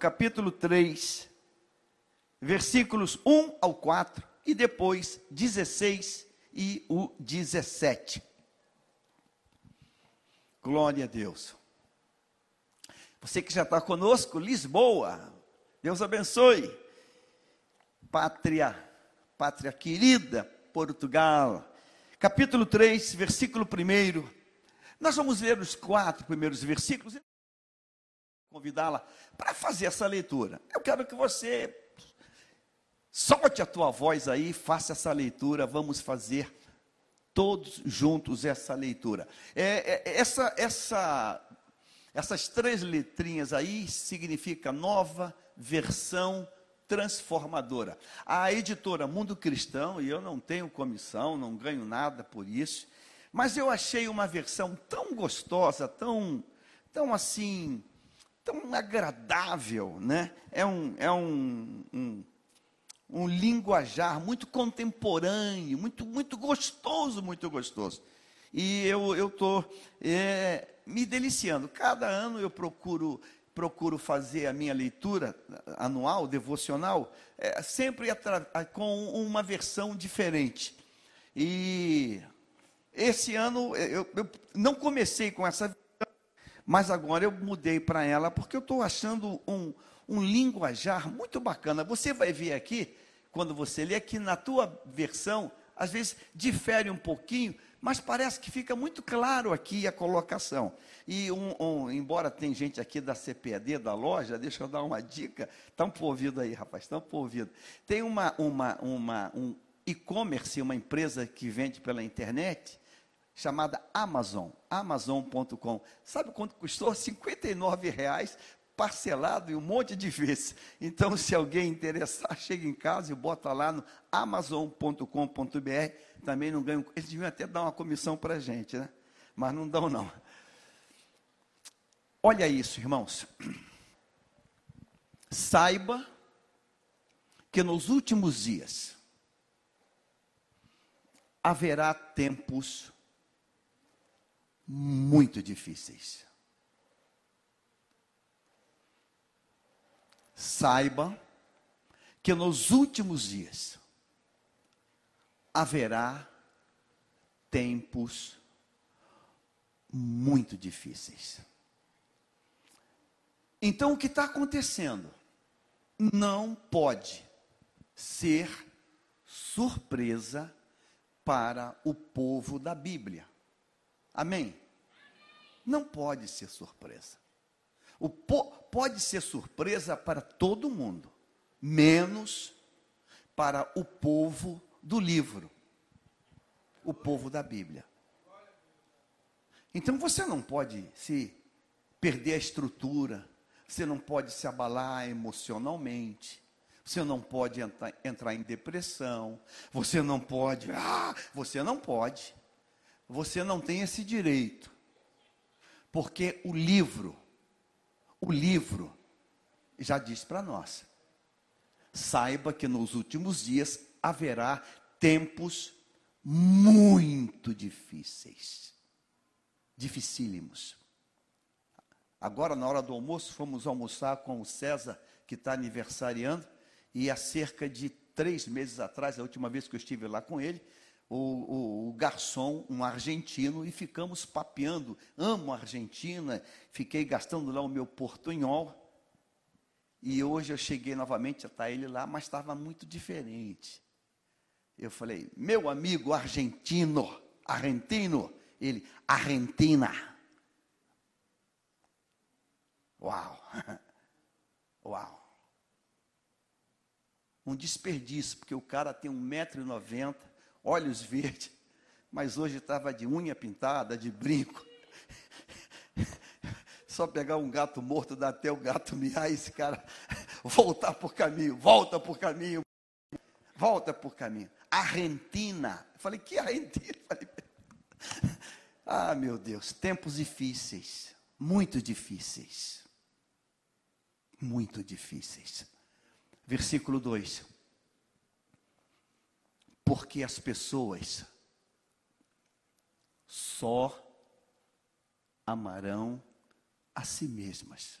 capítulo 3, versículos 1 ao 4 e depois 16 e o 17. Glória a Deus. Você que já está conosco, Lisboa, Deus abençoe. Pátria, pátria querida, Portugal. Capítulo 3, versículo 1. Nós vamos ler os quatro primeiros versículos convidá-la para fazer essa leitura. Eu quero que você solte a tua voz aí, faça essa leitura, vamos fazer todos juntos essa leitura. É, é, essa, essa, essas três letrinhas aí significa nova versão transformadora. A editora Mundo Cristão, e eu não tenho comissão, não ganho nada por isso, mas eu achei uma versão tão gostosa, tão, tão assim, tão agradável, né? É um, é um, um, um linguajar muito contemporâneo, muito, muito gostoso, muito gostoso. E eu estou é, me deliciando. Cada ano eu procuro procuro fazer a minha leitura anual, devocional, é, sempre com uma versão diferente. E esse ano eu, eu não comecei com essa mas agora eu mudei para ela porque eu estou achando um, um linguajar muito bacana. Você vai ver aqui, quando você lê, que na tua versão, às vezes difere um pouquinho, mas parece que fica muito claro aqui a colocação. E um, um, embora tem gente aqui da CPD, da loja, deixa eu dar uma dica, estão por ouvido aí, rapaz, estão por ouvido. Tem uma, uma, uma, um e-commerce, uma empresa que vende pela internet, chamada Amazon, amazon.com. Sabe quanto custou? 59 reais parcelado e um monte de vezes. Então, se alguém interessar, chega em casa e bota lá no amazon.com.br. Também não ganham. Eles deviam até dar uma comissão para a gente, né? Mas não dão, não. Olha isso, irmãos. Saiba que nos últimos dias haverá tempos muito difíceis. Saiba que nos últimos dias haverá tempos muito difíceis. Então, o que está acontecendo não pode ser surpresa para o povo da Bíblia. Amém? Não pode ser surpresa. O po pode ser surpresa para todo mundo, menos para o povo do livro, o povo da Bíblia. Então você não pode se perder a estrutura, você não pode se abalar emocionalmente, você não pode entrar, entrar em depressão, você não pode, ah, você não pode, você não tem esse direito, porque o livro, o livro já diz para nós, saiba que nos últimos dias haverá tempos muito difíceis, dificílimos. Agora, na hora do almoço, fomos almoçar com o César, que está aniversariando, e há cerca de três meses atrás, a última vez que eu estive lá com ele, o, o, o garçom, um argentino, e ficamos papeando. Amo a Argentina, fiquei gastando lá o meu portunhol. E hoje eu cheguei novamente, já está ele lá, mas estava muito diferente. Eu falei, meu amigo argentino, argentino, ele, Argentina. Uau! Uau! Um desperdício, porque o cara tem 1,90m, olhos verdes, mas hoje estava de unha pintada, de brinco. Só pegar um gato morto, dá até o gato miar esse cara voltar por caminho, volta por caminho, volta por caminho. Argentina. Eu falei, que Argentina? Falei, ah, meu Deus, tempos difíceis, muito difíceis muito difíceis. Versículo 2: Porque as pessoas só amarão a si mesmas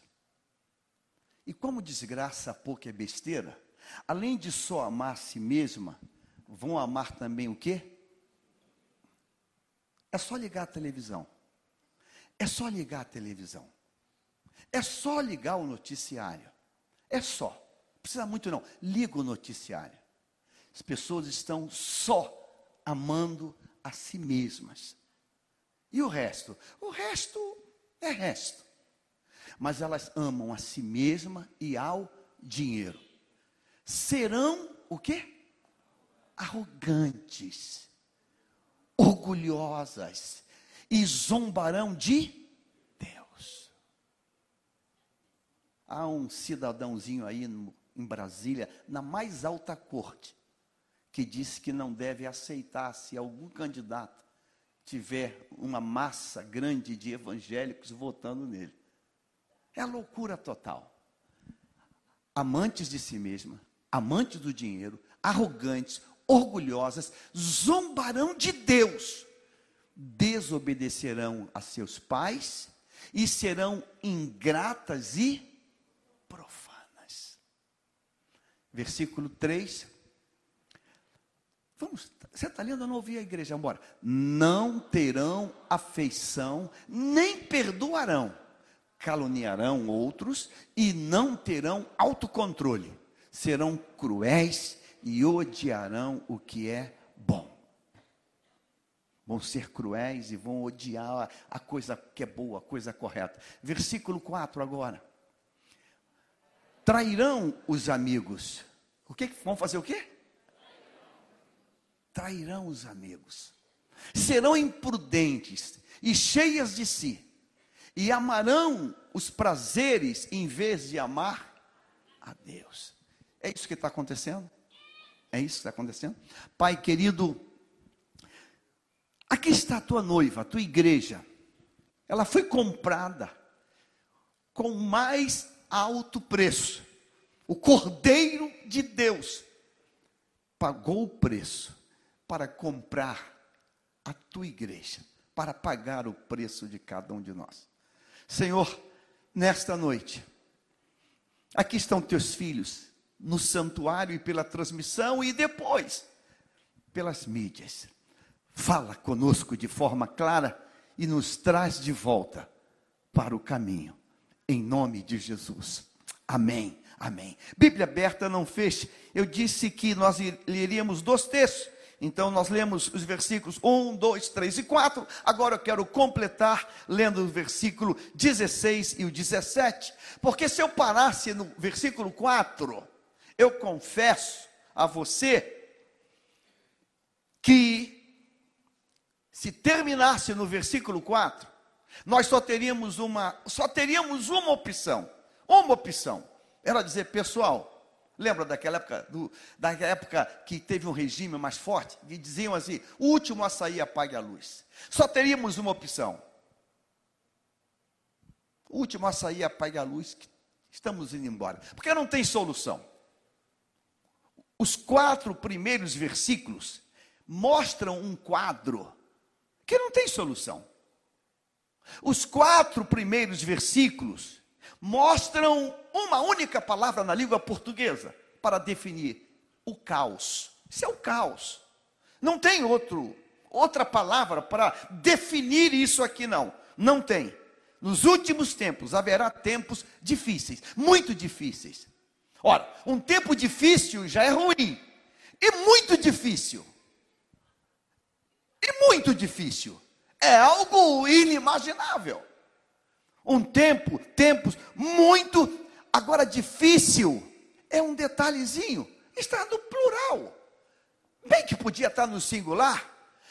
E como desgraça pouco é besteira, além de só amar a si mesma, vão amar também o quê? É só ligar a televisão. É só ligar a televisão. É só ligar o noticiário. É só. Não precisa muito não. Liga o noticiário. As pessoas estão só amando a si mesmas. E o resto? O resto é resto. Mas elas amam a si mesma e ao dinheiro. Serão o quê? Arrogantes, orgulhosas e zombarão de Deus. Há um cidadãozinho aí no, em Brasília, na mais alta corte, que disse que não deve aceitar se algum candidato tiver uma massa grande de evangélicos votando nele. É a loucura total. Amantes de si mesma, amantes do dinheiro, arrogantes, orgulhosas, zombarão de Deus, desobedecerão a seus pais e serão ingratas e profanas. Versículo 3 Vamos, você está lendo? Eu não ouvi a igreja, embora. Não terão afeição, nem perdoarão, caluniarão outros e não terão autocontrole. Serão cruéis e odiarão o que é bom. Vão ser cruéis e vão odiar a coisa que é boa, a coisa correta. Versículo 4 agora. Trairão os amigos. O que vão fazer o quê? Trairão os amigos, serão imprudentes e cheias de si, e amarão os prazeres em vez de amar a Deus. É isso que está acontecendo? É isso que está acontecendo? Pai querido, aqui está a tua noiva, a tua igreja. Ela foi comprada com mais alto preço. O Cordeiro de Deus pagou o preço para comprar a tua igreja, para pagar o preço de cada um de nós. Senhor, nesta noite, aqui estão teus filhos, no santuário e pela transmissão, e depois, pelas mídias. Fala conosco de forma clara e nos traz de volta para o caminho, em nome de Jesus. Amém. Amém. Bíblia aberta não fez. Eu disse que nós leríamos dois textos então nós lemos os versículos 1, 2, 3 e 4. Agora eu quero completar lendo o versículo 16 e o 17. Porque se eu parasse no versículo 4, eu confesso a você que se terminasse no versículo 4, nós só teríamos uma, só teríamos uma opção. Uma opção. Era dizer, pessoal, Lembra daquela época, do, época que teve um regime mais forte? Que diziam assim: o último a sair apague a luz. Só teríamos uma opção. O último a sair apague a luz, estamos indo embora. Porque não tem solução. Os quatro primeiros versículos mostram um quadro que não tem solução. Os quatro primeiros versículos mostram uma única palavra na língua portuguesa para definir o caos. Isso é o caos. Não tem outro, outra palavra para definir isso aqui, não. Não tem. Nos últimos tempos haverá tempos difíceis, muito difíceis. Ora, um tempo difícil já é ruim, e muito difícil. E muito difícil. É algo inimaginável um tempo, tempos muito, agora difícil, é um detalhezinho, está no plural. Bem que podia estar no singular,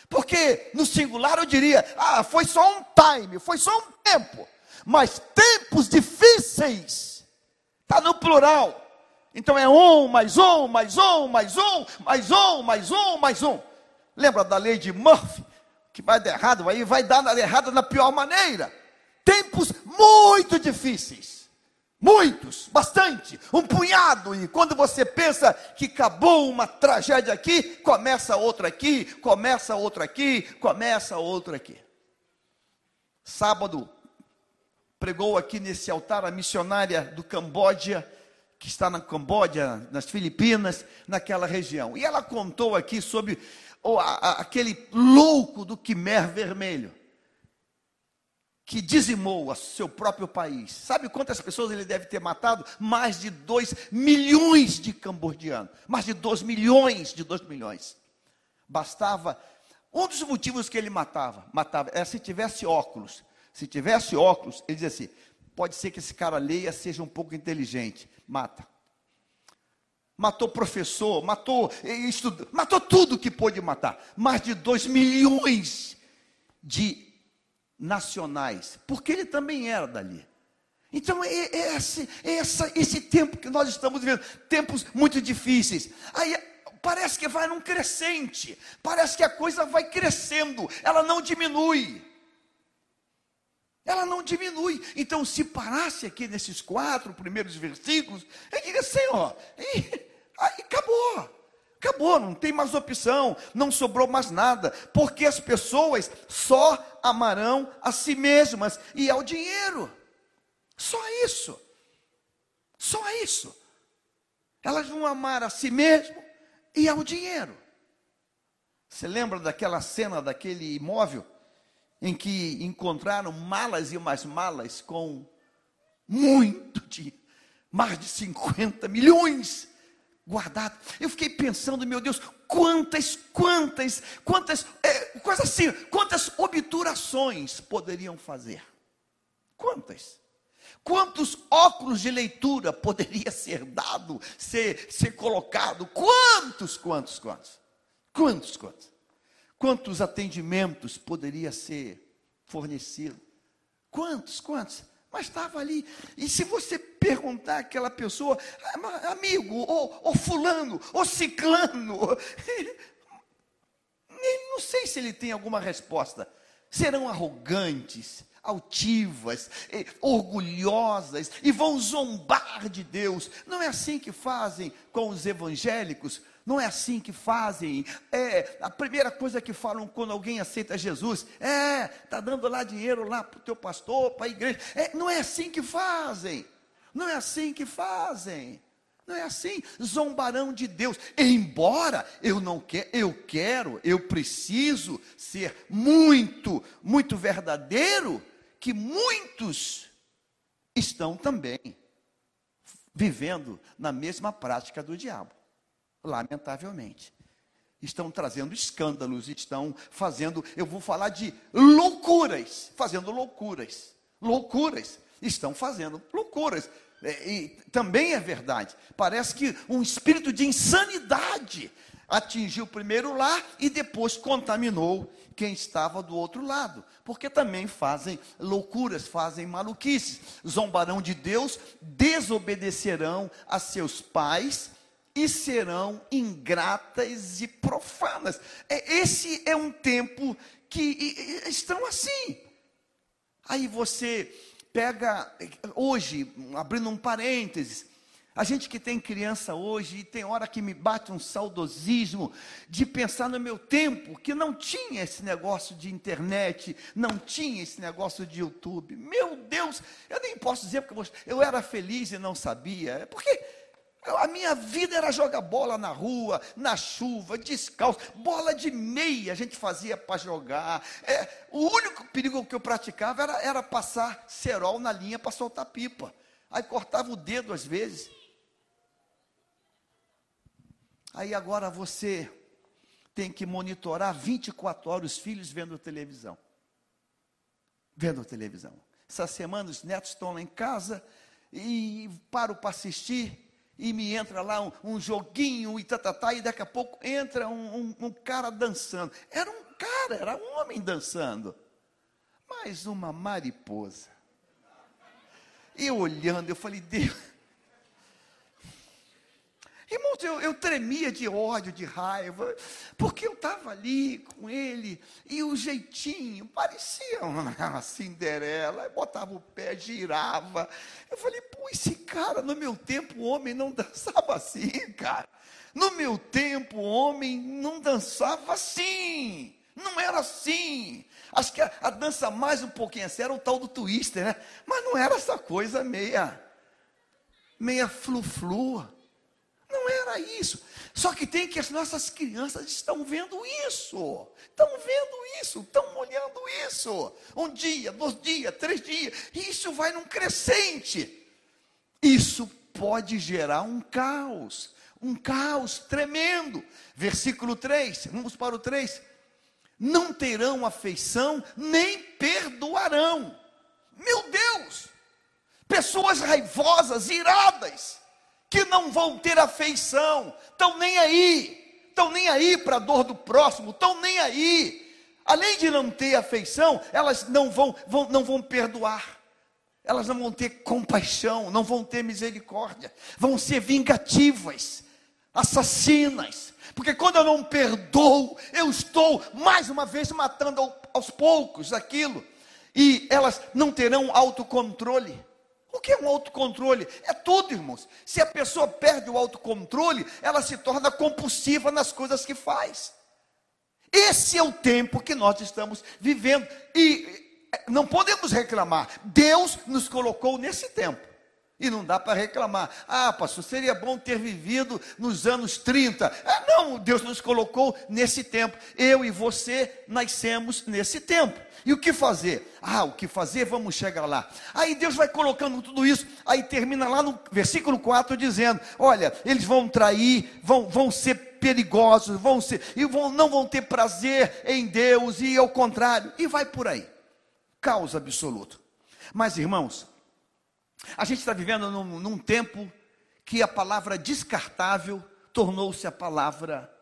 porque no singular eu diria, ah, foi só um time, foi só um tempo, mas tempos difíceis, está no plural. Então é um, mais um, mais um, mais um, mais um, mais um, mais um. Lembra da lei de Murphy? Que vai dar errado, aí vai dar errado na pior maneira tempos muito difíceis. Muitos, bastante, um punhado, e quando você pensa que acabou uma tragédia aqui, começa outra aqui, começa outra aqui, começa outra aqui. Sábado, pregou aqui nesse altar a missionária do Camboja, que está na Camboja, nas Filipinas, naquela região. E ela contou aqui sobre oh, a, a, aquele louco do Quimer Vermelho, que dizimou o seu próprio país. Sabe quantas pessoas ele deve ter matado? Mais de 2 milhões de cambodianos. Mais de 2 milhões, de 2 milhões. Bastava. Um dos motivos que ele matava, matava, é se tivesse óculos. Se tivesse óculos, ele dizia assim: pode ser que esse cara leia, seja um pouco inteligente. Mata. Matou professor, matou estudo, matou tudo que pôde matar. Mais de 2 milhões de nacionais, porque ele também era dali. Então, é, é esse, é essa, esse tempo que nós estamos vivendo, tempos muito difíceis. Aí parece que vai num crescente, parece que a coisa vai crescendo, ela não diminui ela não diminui. Então, se parasse aqui nesses quatro primeiros versículos, eu diria, Senhor, e, aí acabou. Acabou, não tem mais opção, não sobrou mais nada, porque as pessoas só amarão a si mesmas e ao dinheiro. Só isso. Só isso. Elas vão amar a si mesmo e ao dinheiro. Você lembra daquela cena daquele imóvel em que encontraram malas e umas malas com muito dinheiro, mais de 50 milhões guardados. Eu fiquei pensando, meu Deus, quantas, quantas, quantas, é, assim, quantas obturações poderiam fazer? Quantas? Quantos óculos de leitura poderia ser dado, ser, ser colocado? Quantos, quantos, quantos? Quantos, quantos? Quantos atendimentos poderia ser fornecido? Quantos, quantos? Mas estava ali. E se você perguntar àquela pessoa, amigo, ou, ou fulano, ou ciclano, ele, não sei se ele tem alguma resposta. Serão arrogantes, altivas, orgulhosas e vão zombar de Deus. Não é assim que fazem com os evangélicos? Não é assim que fazem. É, a primeira coisa que falam quando alguém aceita Jesus é, tá dando lá dinheiro lá para o teu pastor, para a igreja. É, não é assim que fazem. Não é assim que fazem. Não é assim. Zombarão de Deus. Embora eu não quero, eu quero, eu preciso ser muito, muito verdadeiro, que muitos estão também vivendo na mesma prática do diabo lamentavelmente. Estão trazendo escândalos, estão fazendo, eu vou falar de loucuras, fazendo loucuras, loucuras, estão fazendo loucuras. É, e também é verdade, parece que um espírito de insanidade atingiu primeiro lá e depois contaminou quem estava do outro lado, porque também fazem loucuras, fazem maluquices, zombarão de Deus, desobedecerão a seus pais e serão ingratas e profanas. É, esse é um tempo que estão assim. Aí você pega, hoje, abrindo um parênteses, a gente que tem criança hoje, tem hora que me bate um saudosismo de pensar no meu tempo, que não tinha esse negócio de internet, não tinha esse negócio de YouTube. Meu Deus, eu nem posso dizer porque eu era feliz e não sabia, porque a minha vida era jogar bola na rua, na chuva, descalço, bola de meia a gente fazia para jogar. É, o único perigo que eu praticava era, era passar cerol na linha para soltar pipa. Aí cortava o dedo às vezes. Aí agora você tem que monitorar 24 horas os filhos vendo televisão. Vendo televisão. Essa semana os netos estão lá em casa e paro para assistir e me entra lá um, um joguinho e tatatá, tá, tá, e daqui a pouco entra um, um, um cara dançando. Era um cara, era um homem dançando. Mais uma mariposa. E olhando, eu falei, Deus, Irmãos, eu, eu tremia de ódio, de raiva, porque eu estava ali com ele, e o jeitinho parecia uma Cinderela, botava o pé, girava. Eu falei, pô, esse cara, no meu tempo, o homem não dançava assim, cara. No meu tempo, o homem não dançava assim. Não era assim. Acho que a, a dança mais um pouquinho assim era o tal do twister, né? Mas não era essa coisa meia, meia flu-flu. Não era isso. Só que tem que as nossas crianças estão vendo isso. Estão vendo isso, estão olhando isso. Um dia, dois dias, três dias. Isso vai num crescente. Isso pode gerar um caos. Um caos tremendo. Versículo 3, vamos para o 3 não terão afeição, nem perdoarão. Meu Deus! Pessoas raivosas, iradas, que não vão ter afeição, estão nem aí, estão nem aí para a dor do próximo, estão nem aí. Além de não ter afeição, elas não vão, vão, não vão perdoar elas não vão ter compaixão, não vão ter misericórdia, vão ser vingativas, assassinas, porque quando eu não perdoo, eu estou mais uma vez matando aos poucos aquilo. E elas não terão autocontrole. O que é um autocontrole? É tudo, irmãos. Se a pessoa perde o autocontrole, ela se torna compulsiva nas coisas que faz. Esse é o tempo que nós estamos vivendo. E eh, não podemos reclamar. Deus nos colocou nesse tempo. E não dá para reclamar. Ah, pastor, seria bom ter vivido nos anos 30. Ah, não, Deus nos colocou nesse tempo. Eu e você nascemos nesse tempo. E o que fazer? Ah, o que fazer? Vamos chegar lá. Aí Deus vai colocando tudo isso. Aí termina lá no versículo 4 dizendo: Olha, eles vão trair, vão, vão ser perigosos, vão ser, e vão, não vão ter prazer em Deus, e ao contrário, e vai por aí. Caos absoluto. Mas, irmãos, a gente está vivendo num, num tempo que a palavra descartável tornou-se a palavra,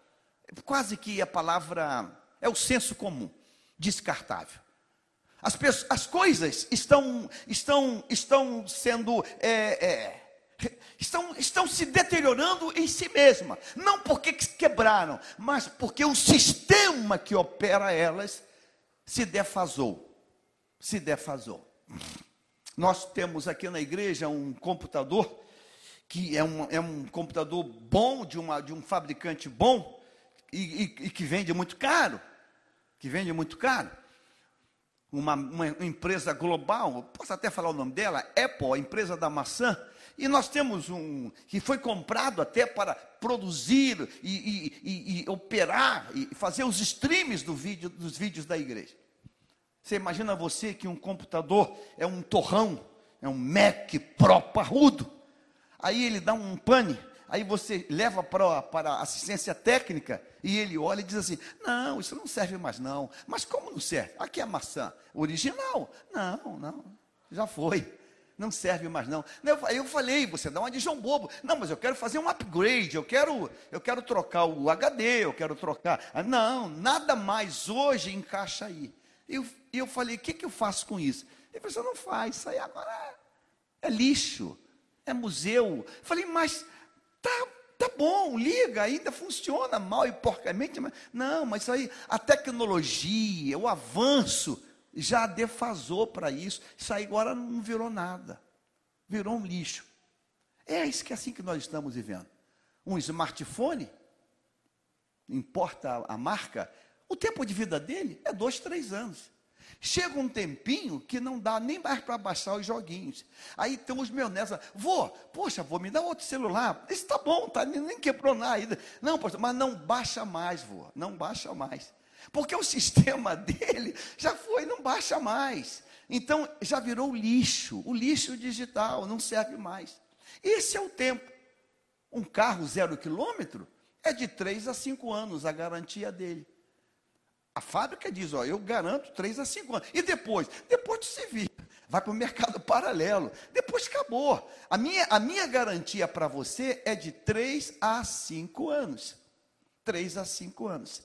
quase que a palavra, é o senso comum, descartável. As, pessoas, as coisas estão, estão, estão sendo, é, é, estão, estão se deteriorando em si mesma. Não porque quebraram, mas porque o sistema que opera elas se defasou. Se defasou. Nós temos aqui na igreja um computador, que é um, é um computador bom, de, uma, de um fabricante bom, e, e, e que vende muito caro. Que vende muito caro. Uma, uma, empresa global, posso até falar o nome dela, Apple, a empresa da maçã, e nós temos um que foi comprado até para produzir e, e, e, e operar e fazer os streams do vídeo, dos vídeos da igreja. Você imagina você que um computador é um torrão, é um Mac Pro parrudo. Aí ele dá um pane, aí você leva para, para assistência técnica e ele olha e diz assim: Não, isso não serve mais não. Mas como não serve? Aqui é maçã original. Não, não, já foi. Não serve mais não. Eu falei, você dá uma de João Bobo. Não, mas eu quero fazer um upgrade, eu quero, eu quero trocar o HD, eu quero trocar. Não, nada mais hoje encaixa aí. E eu, eu falei, o que, que eu faço com isso? Ele falou, você não faz, isso aí agora é, é lixo, é museu. Eu falei, mas tá, tá bom, liga, ainda funciona mal e porcamente, mas não, mas isso aí, a tecnologia, o avanço já defasou para isso. Isso aí agora não virou nada, virou um lixo. É isso que é assim que nós estamos vivendo. Um smartphone, importa a marca, o tempo de vida dele é dois, três anos. Chega um tempinho que não dá nem mais para baixar os joguinhos. Aí tem os meus netos, vô, poxa, vou me dar outro celular. Isso está bom, tá, nem quebrou nada ainda. Não, poxa, mas não baixa mais, vô, não baixa mais. Porque o sistema dele já foi, não baixa mais. Então já virou lixo, o lixo digital, não serve mais. Esse é o tempo. Um carro zero quilômetro é de três a cinco anos a garantia dele. A fábrica diz, ó, eu garanto 3 a 5 anos. E depois? Depois de se vir, vai para o mercado paralelo. Depois acabou. A minha, a minha garantia para você é de 3 a 5 anos. 3 a 5 anos.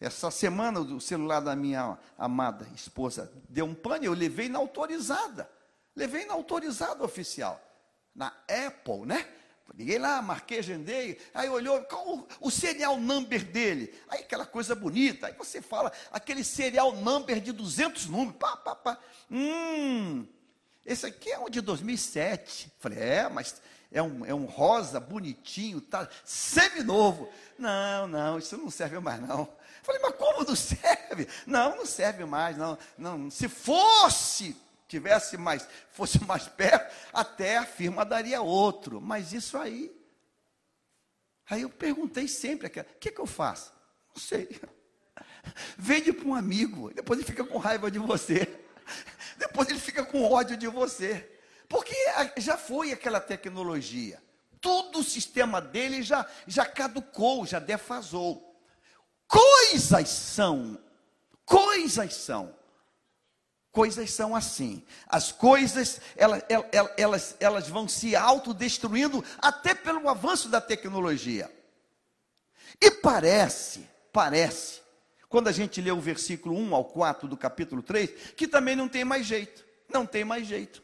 Essa semana o celular da minha amada esposa deu um pane, eu levei na autorizada. Levei na autorizada oficial. Na Apple, né? Liguei lá, marquei, agendei, aí olhou, qual o, o serial number dele? Aí aquela coisa bonita, aí você fala, aquele serial number de 200 números, pá, pá, pá. Hum, esse aqui é um de 2007. Falei, é, mas é um, é um rosa bonitinho, tá semi-novo. Não, não, isso não serve mais não. Falei, mas como não serve? Não, não serve mais, não. não se fosse, tivesse mais, fosse mais perto, até a firma daria outro. Mas isso aí. Aí eu perguntei sempre, o que, que eu faço? Não sei. Vende para um amigo, depois ele fica com raiva de você. Depois ele fica com ódio de você. Porque já foi aquela tecnologia. Todo o sistema dele já, já caducou, já defasou. Coisas são, coisas são, coisas são assim. As coisas, elas, elas, elas, vão se autodestruindo até pelo avanço da tecnologia. E parece, parece, quando a gente lê o versículo 1 ao 4 do capítulo 3, que também não tem mais jeito. Não tem mais jeito.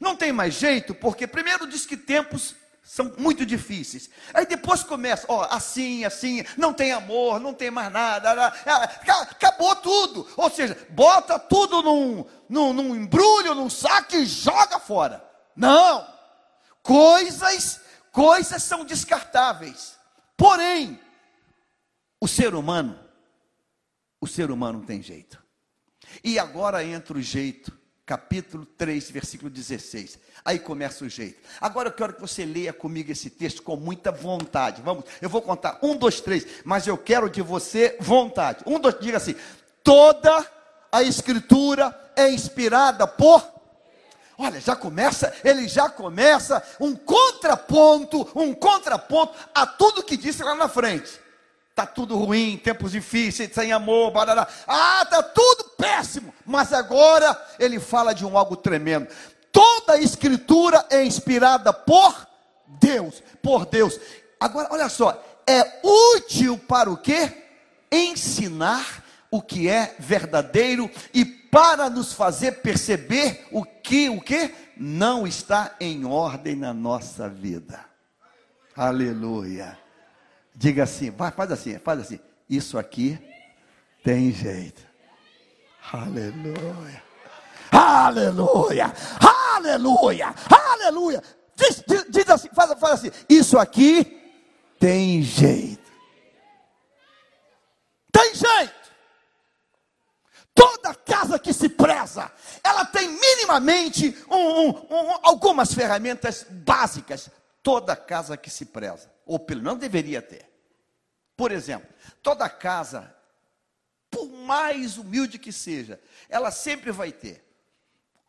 Não tem mais jeito, porque primeiro diz que tempos são muito difíceis. Aí depois começa, ó, assim, assim, não tem amor, não tem mais nada, acabou tudo. Ou seja, bota tudo num, num, num embrulho, num saco e joga fora. Não! Coisas, coisas são descartáveis. Porém, o ser humano, o ser humano tem jeito. E agora entra o jeito capítulo 3, versículo 16. Aí começa o jeito. Agora eu quero que você leia comigo esse texto com muita vontade. Vamos, eu vou contar um, dois, três, mas eu quero de você vontade. Um, dois, diga assim: toda a escritura é inspirada por. Olha, já começa, ele já começa um contraponto, um contraponto a tudo que disse lá na frente. Está tudo ruim, tempos difíceis, sem amor, barará. Ah, está tudo péssimo. Mas agora ele fala de um algo tremendo. Toda a escritura é inspirada por Deus, por Deus. Agora, olha só, é útil para o quê? Ensinar o que é verdadeiro e para nos fazer perceber o que, o que não está em ordem na nossa vida. Aleluia. Diga assim, vai, faz assim, faz assim. Isso aqui tem jeito. Aleluia. Aleluia. Aleluia. Aleluia. Diz, diz, diz assim, faz, faz assim. Isso aqui tem jeito. Tem jeito. Toda casa que se preza, ela tem minimamente um, um, um, algumas ferramentas básicas. Toda casa que se preza ou pelo menos deveria ter. Por exemplo, toda casa, por mais humilde que seja, ela sempre vai ter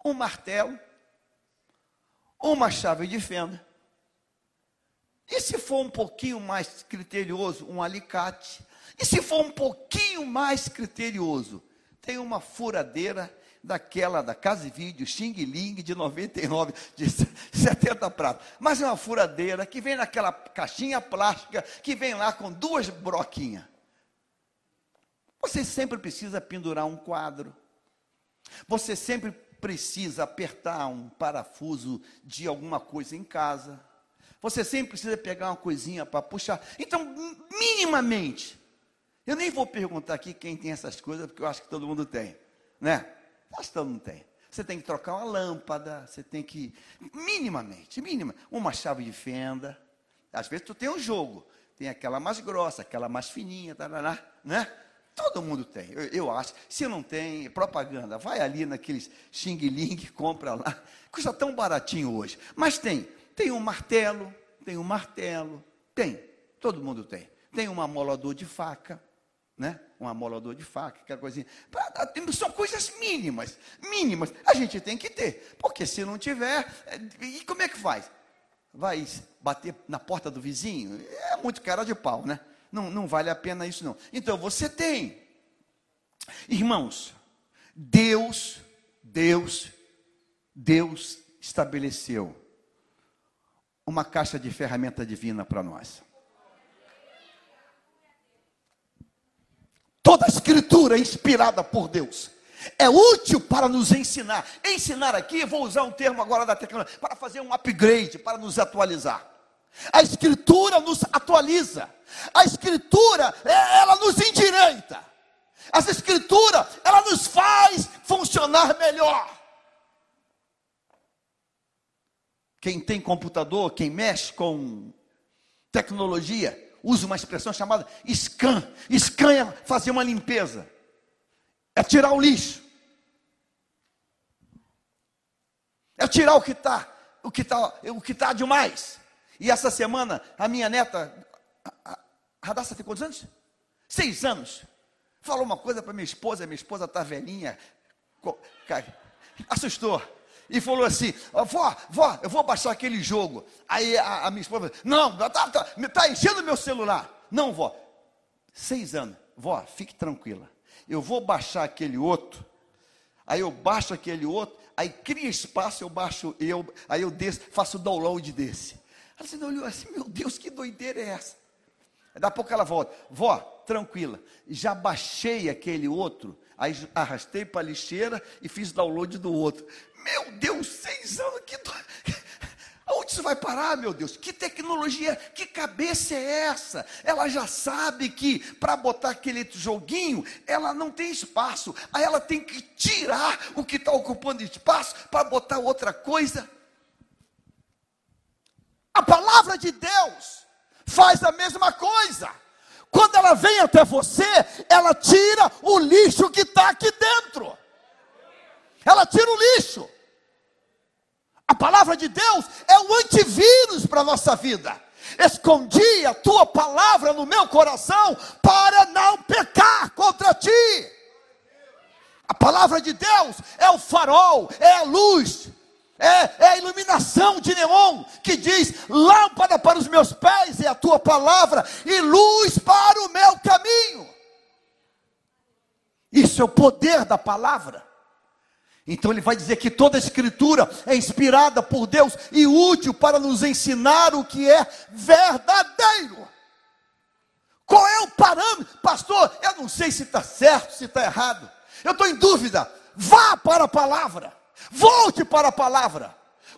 um martelo, uma chave de fenda, e se for um pouquinho mais criterioso, um alicate, e se for um pouquinho mais criterioso, tem uma furadeira daquela da Casa e Vídeo Xing Ling de 99, de 70 pratos. Mas é uma furadeira que vem naquela caixinha plástica que vem lá com duas broquinhas. Você sempre precisa pendurar um quadro. Você sempre precisa apertar um parafuso de alguma coisa em casa. Você sempre precisa pegar uma coisinha para puxar. Então, minimamente, eu nem vou perguntar aqui quem tem essas coisas, porque eu acho que todo mundo tem, né? Pastor, não tem. Você tem que trocar uma lâmpada, você tem que, minimamente, mínima, uma chave de fenda. Às vezes tu tem um jogo, tem aquela mais grossa, aquela mais fininha, tarará, né? Todo mundo tem, eu, eu, acho. Se não tem, propaganda, vai ali naqueles Xing Ling, compra lá. Custa tão baratinho hoje. Mas tem, tem um martelo, tem um martelo, tem, todo mundo tem. Tem um amolador de faca, né? Um amolador de faca, aquela coisinha. São coisas mínimas, mínimas. A gente tem que ter, porque se não tiver, é, e como é que faz? Vai bater na porta do vizinho? É muito cara de pau, né? Não, não vale a pena isso não. Então você tem, irmãos, Deus, Deus, Deus estabeleceu uma caixa de ferramenta divina para nós. Toda a escritura é inspirada por Deus. É útil para nos ensinar. Ensinar aqui, vou usar um termo agora da tecnologia, para fazer um upgrade, para nos atualizar. A escritura nos atualiza. A escritura, é, ela nos endireita. Essa escritura, ela nos faz funcionar melhor. Quem tem computador, quem mexe com tecnologia, usa uma expressão chamada scan. Scan é fazer uma limpeza, é tirar o lixo, é tirar o que está, o que está, o que está demais. E essa semana a minha neta, a, Radassa tem quantos anos? Seis anos. Falou uma coisa para minha esposa, minha esposa está velhinha, assustou e falou assim: vó, vó, eu vou baixar aquele jogo. Aí a, a minha esposa falou: não, está tá, tá enchendo meu celular. Não, vó, seis anos, vó, fique tranquila. Eu vou baixar aquele outro. Aí eu baixo aquele outro, aí cria espaço, eu baixo, eu, aí eu desço, faço download desse. Ela assim, olhou assim, meu Deus, que doideira é essa? Daqui a pouco ela volta, vó, tranquila, já baixei aquele outro, aí arrastei para a lixeira e fiz download do outro. Meu Deus, seis anos, que do... Aonde isso vai parar, meu Deus? Que tecnologia, que cabeça é essa? Ela já sabe que para botar aquele joguinho, ela não tem espaço. Aí ela tem que tirar o que está ocupando espaço para botar outra coisa. A palavra de Deus faz a mesma coisa. Quando ela vem até você, ela tira o lixo que está aqui dentro. Ela tira o lixo. A palavra de Deus é o antivírus para a nossa vida. Escondi a tua palavra no meu coração para não pecar contra ti. A palavra de Deus é o farol, é a luz, é, é, a iluminação de neon que diz: lâmpada para os meus pés é a tua palavra e luz para o meu caminho. Isso é o poder da palavra. Então ele vai dizer que toda a escritura é inspirada por Deus e útil para nos ensinar o que é verdadeiro. Qual é o parâmetro? Pastor, eu não sei se está certo, se está errado. Eu estou em dúvida. Vá para a palavra. Volte para a palavra.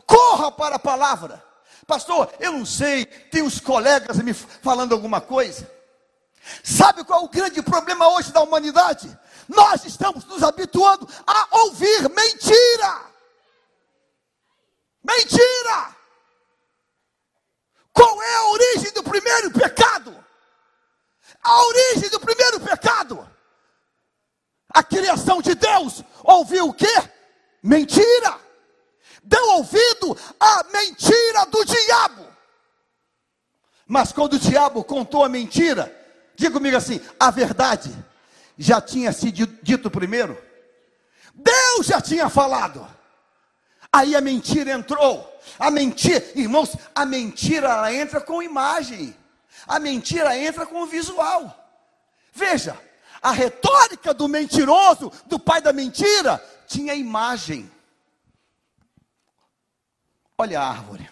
Corra para a palavra. Pastor, eu não sei, tem uns colegas me falando alguma coisa. Sabe qual é o grande problema hoje da humanidade? Nós estamos nos habituando a ouvir mentira. Mentira! Qual é a origem do primeiro pecado? A origem do primeiro pecado. A criação de Deus ouviu o quê? Mentira. Deu ouvido à mentira do diabo. Mas quando o diabo contou a mentira, diga comigo assim: a verdade já tinha sido dito primeiro? Deus já tinha falado. Aí a mentira entrou. A mentira, irmãos, a mentira ela entra com imagem. A mentira entra com visual. Veja, a retórica do mentiroso, do pai da mentira, tinha imagem. Olha a árvore.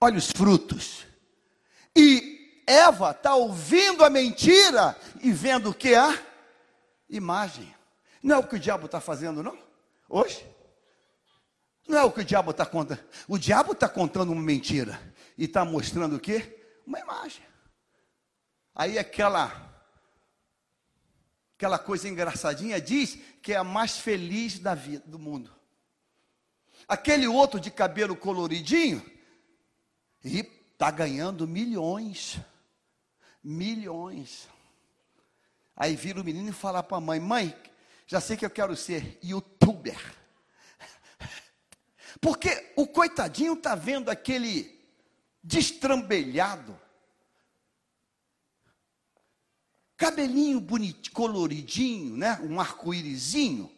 Olha os frutos. E Eva está ouvindo a mentira e vendo o que? A imagem. Não é o que o diabo está fazendo, não? Hoje? Não é o que o diabo está contando. O diabo está contando uma mentira e está mostrando o que? Uma imagem. Aí aquela aquela coisa engraçadinha diz que é a mais feliz da vida do mundo. Aquele outro de cabelo coloridinho e está ganhando milhões milhões. Aí vira o menino e fala para a mãe: Mãe, já sei que eu quero ser youtuber. Porque o coitadinho está vendo aquele destrambelhado, cabelinho bonito, coloridinho, né? Um arco-írisinho.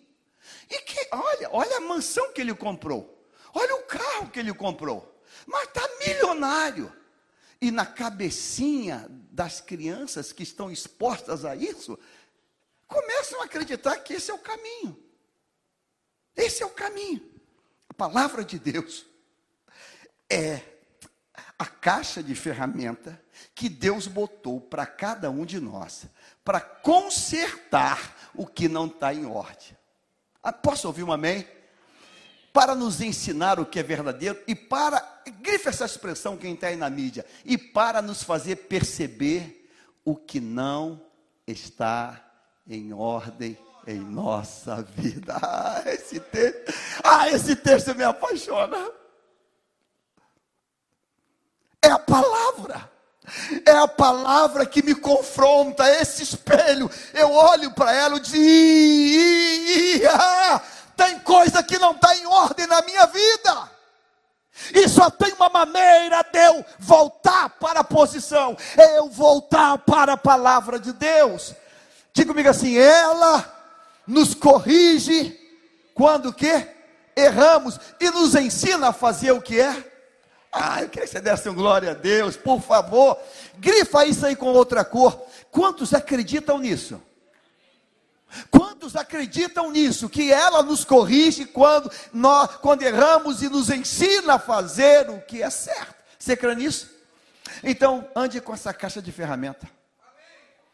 E que, olha, olha a mansão que ele comprou. Olha o carro que ele comprou. Mas está milionário. E na cabecinha das crianças que estão expostas a isso, começam a acreditar que esse é o caminho. Esse é o caminho. A palavra de Deus é a caixa de ferramenta que Deus botou para cada um de nós, para consertar o que não está em ordem. Ah, posso ouvir um amém? Para nos ensinar o que é verdadeiro e para, grife essa expressão quem está aí na mídia, e para nos fazer perceber o que não está em ordem em nossa vida. Ah, esse texto, ah, esse texto me apaixona. É a palavra. É a palavra que me confronta, esse espelho. Eu olho para ela e digo: ah, tem coisa que não está em ordem na minha vida. E só tem uma maneira de eu voltar para a posição, é eu voltar para a palavra de Deus. Diga comigo assim, ela nos corrige quando que erramos e nos ensina a fazer o que é. Ah, eu queria que você desse um glória a Deus, por favor. Grifa isso aí com outra cor. Quantos acreditam nisso? Quantos acreditam nisso? Que ela nos corrige quando nós, quando erramos e nos ensina a fazer o que é certo. Você crê nisso? Então, ande com essa caixa de ferramenta.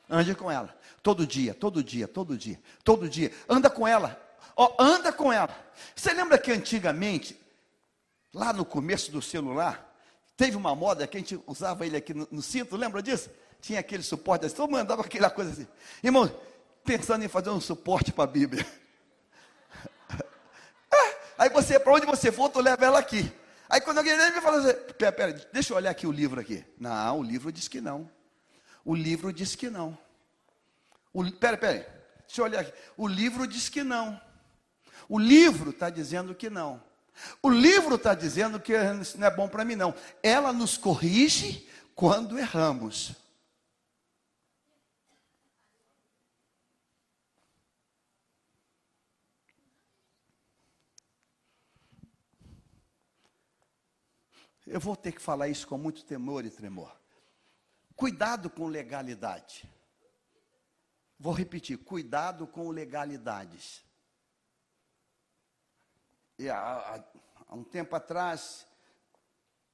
Ande com ela. Todo dia, todo dia, todo dia, todo dia. Anda com ela. Ó, anda com ela. Você lembra que antigamente, lá no começo do celular, teve uma moda que a gente usava ele aqui no, no cinto, lembra disso? Tinha aquele suporte, todo mundo andava aquela coisa assim. Irmão, pensando em fazer um suporte para a Bíblia. Ah, aí você, para onde você for, tu leva ela aqui. Aí quando alguém me fala assim, pera, pera, deixa eu olhar aqui o livro aqui. Não, o livro diz que não. O livro diz que não. O, pera, pera, deixa eu olhar aqui. O livro diz que não. O livro está dizendo que não. O livro está dizendo que isso não é bom para mim, não. Ela nos corrige quando erramos. Eu vou ter que falar isso com muito temor e tremor. Cuidado com legalidade. Vou repetir: cuidado com legalidades. E há, há um tempo atrás,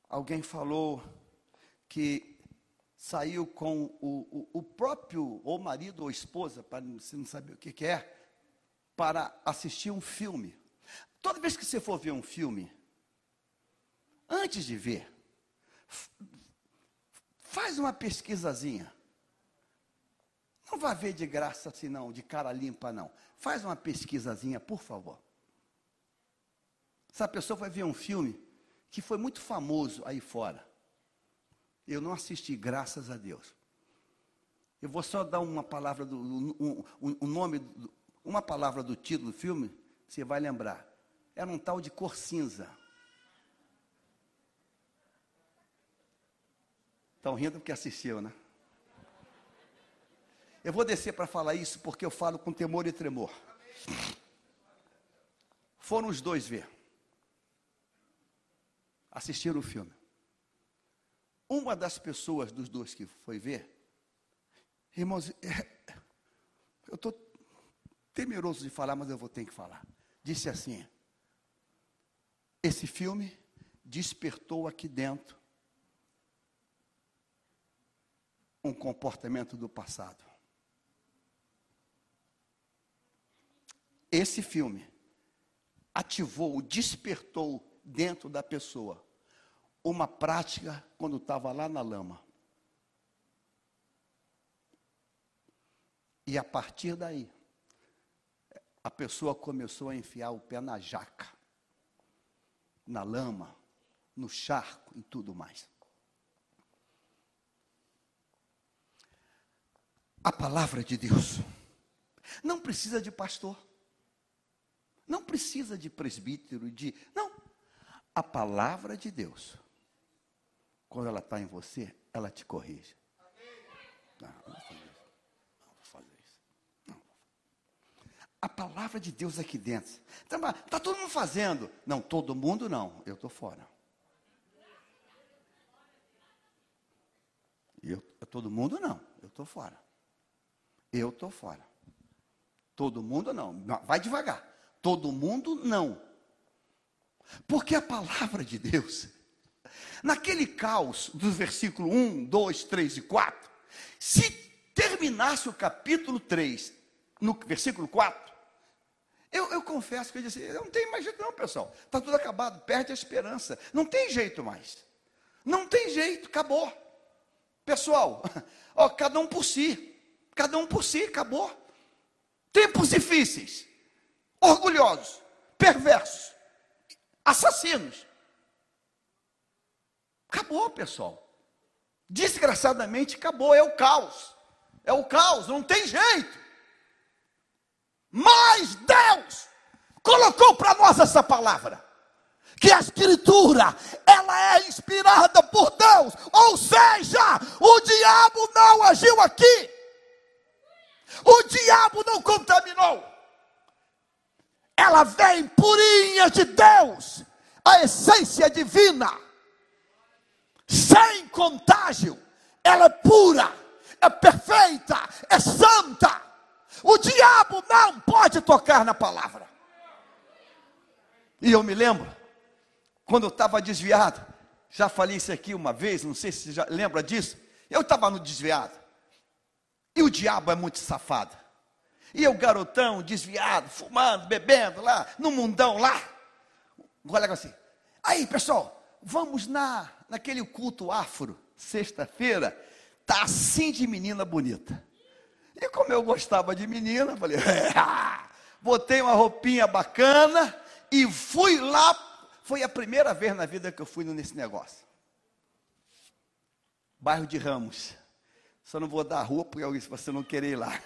alguém falou que saiu com o, o, o, próprio, ou marido ou esposa, para você não saber o que, que é, para assistir um filme. Toda vez que você for ver um filme, Antes de ver, faz uma pesquisazinha. Não vai ver de graça assim, não, de cara limpa, não. Faz uma pesquisazinha, por favor. Essa pessoa vai ver um filme que foi muito famoso aí fora. Eu não assisti, graças a Deus. Eu vou só dar uma palavra do um, um, um nome, uma palavra do título do filme, você vai lembrar. Era um tal de cor cinza. Estão rindo porque assistiu, né? Eu vou descer para falar isso porque eu falo com temor e tremor. Foram os dois ver. Assistiram o filme. Uma das pessoas dos dois que foi ver, irmãos, é, eu estou temeroso de falar, mas eu vou ter que falar. Disse assim: esse filme despertou aqui dentro um comportamento do passado. Esse filme ativou, despertou dentro da pessoa uma prática quando estava lá na lama. E a partir daí, a pessoa começou a enfiar o pé na jaca, na lama, no charco e tudo mais. A palavra de Deus. Não precisa de pastor. Não precisa de presbítero, de. Não. A palavra de Deus, quando ela está em você, ela te corrige. Não, não vou fazer isso. Não vou fazer isso. Não. A palavra de Deus aqui dentro. Está tá todo mundo fazendo. Não, todo mundo não. Eu estou fora. Eu, todo mundo não. Eu estou fora. Eu estou fora. Todo mundo não. Vai devagar. Todo mundo não. Porque a palavra de Deus, naquele caos do versículo 1, 2, 3 e 4, se terminasse o capítulo 3, no versículo 4, eu, eu confesso que eu disse, não tem mais jeito não, pessoal. Está tudo acabado, perde a esperança. Não tem jeito mais. Não tem jeito, acabou. Pessoal, ó, cada um por si. Cada um por si, acabou. Tempos difíceis, orgulhosos, perversos, assassinos. Acabou, pessoal. desgraçadamente acabou, é o caos. É o caos, não tem jeito. Mas Deus colocou para nós essa palavra. Que a escritura, ela é inspirada por Deus, ou seja, o diabo não agiu aqui. O diabo não contaminou. Ela vem purinha de Deus, a essência divina, sem contágio. Ela é pura, é perfeita, é santa. O diabo não pode tocar na palavra. E eu me lembro, quando eu estava desviado, já falei isso aqui uma vez, não sei se você já lembra disso. Eu estava no desviado. E o diabo é muito safado. E eu, garotão, desviado, fumando, bebendo lá, no mundão lá. O colega assim, aí pessoal, vamos na, naquele culto afro, sexta-feira, tá assim de menina bonita. E como eu gostava de menina, falei, é, botei uma roupinha bacana e fui lá. Foi a primeira vez na vida que eu fui nesse negócio. Bairro de Ramos. Só não vou dar rua porque se você não querer ir lá.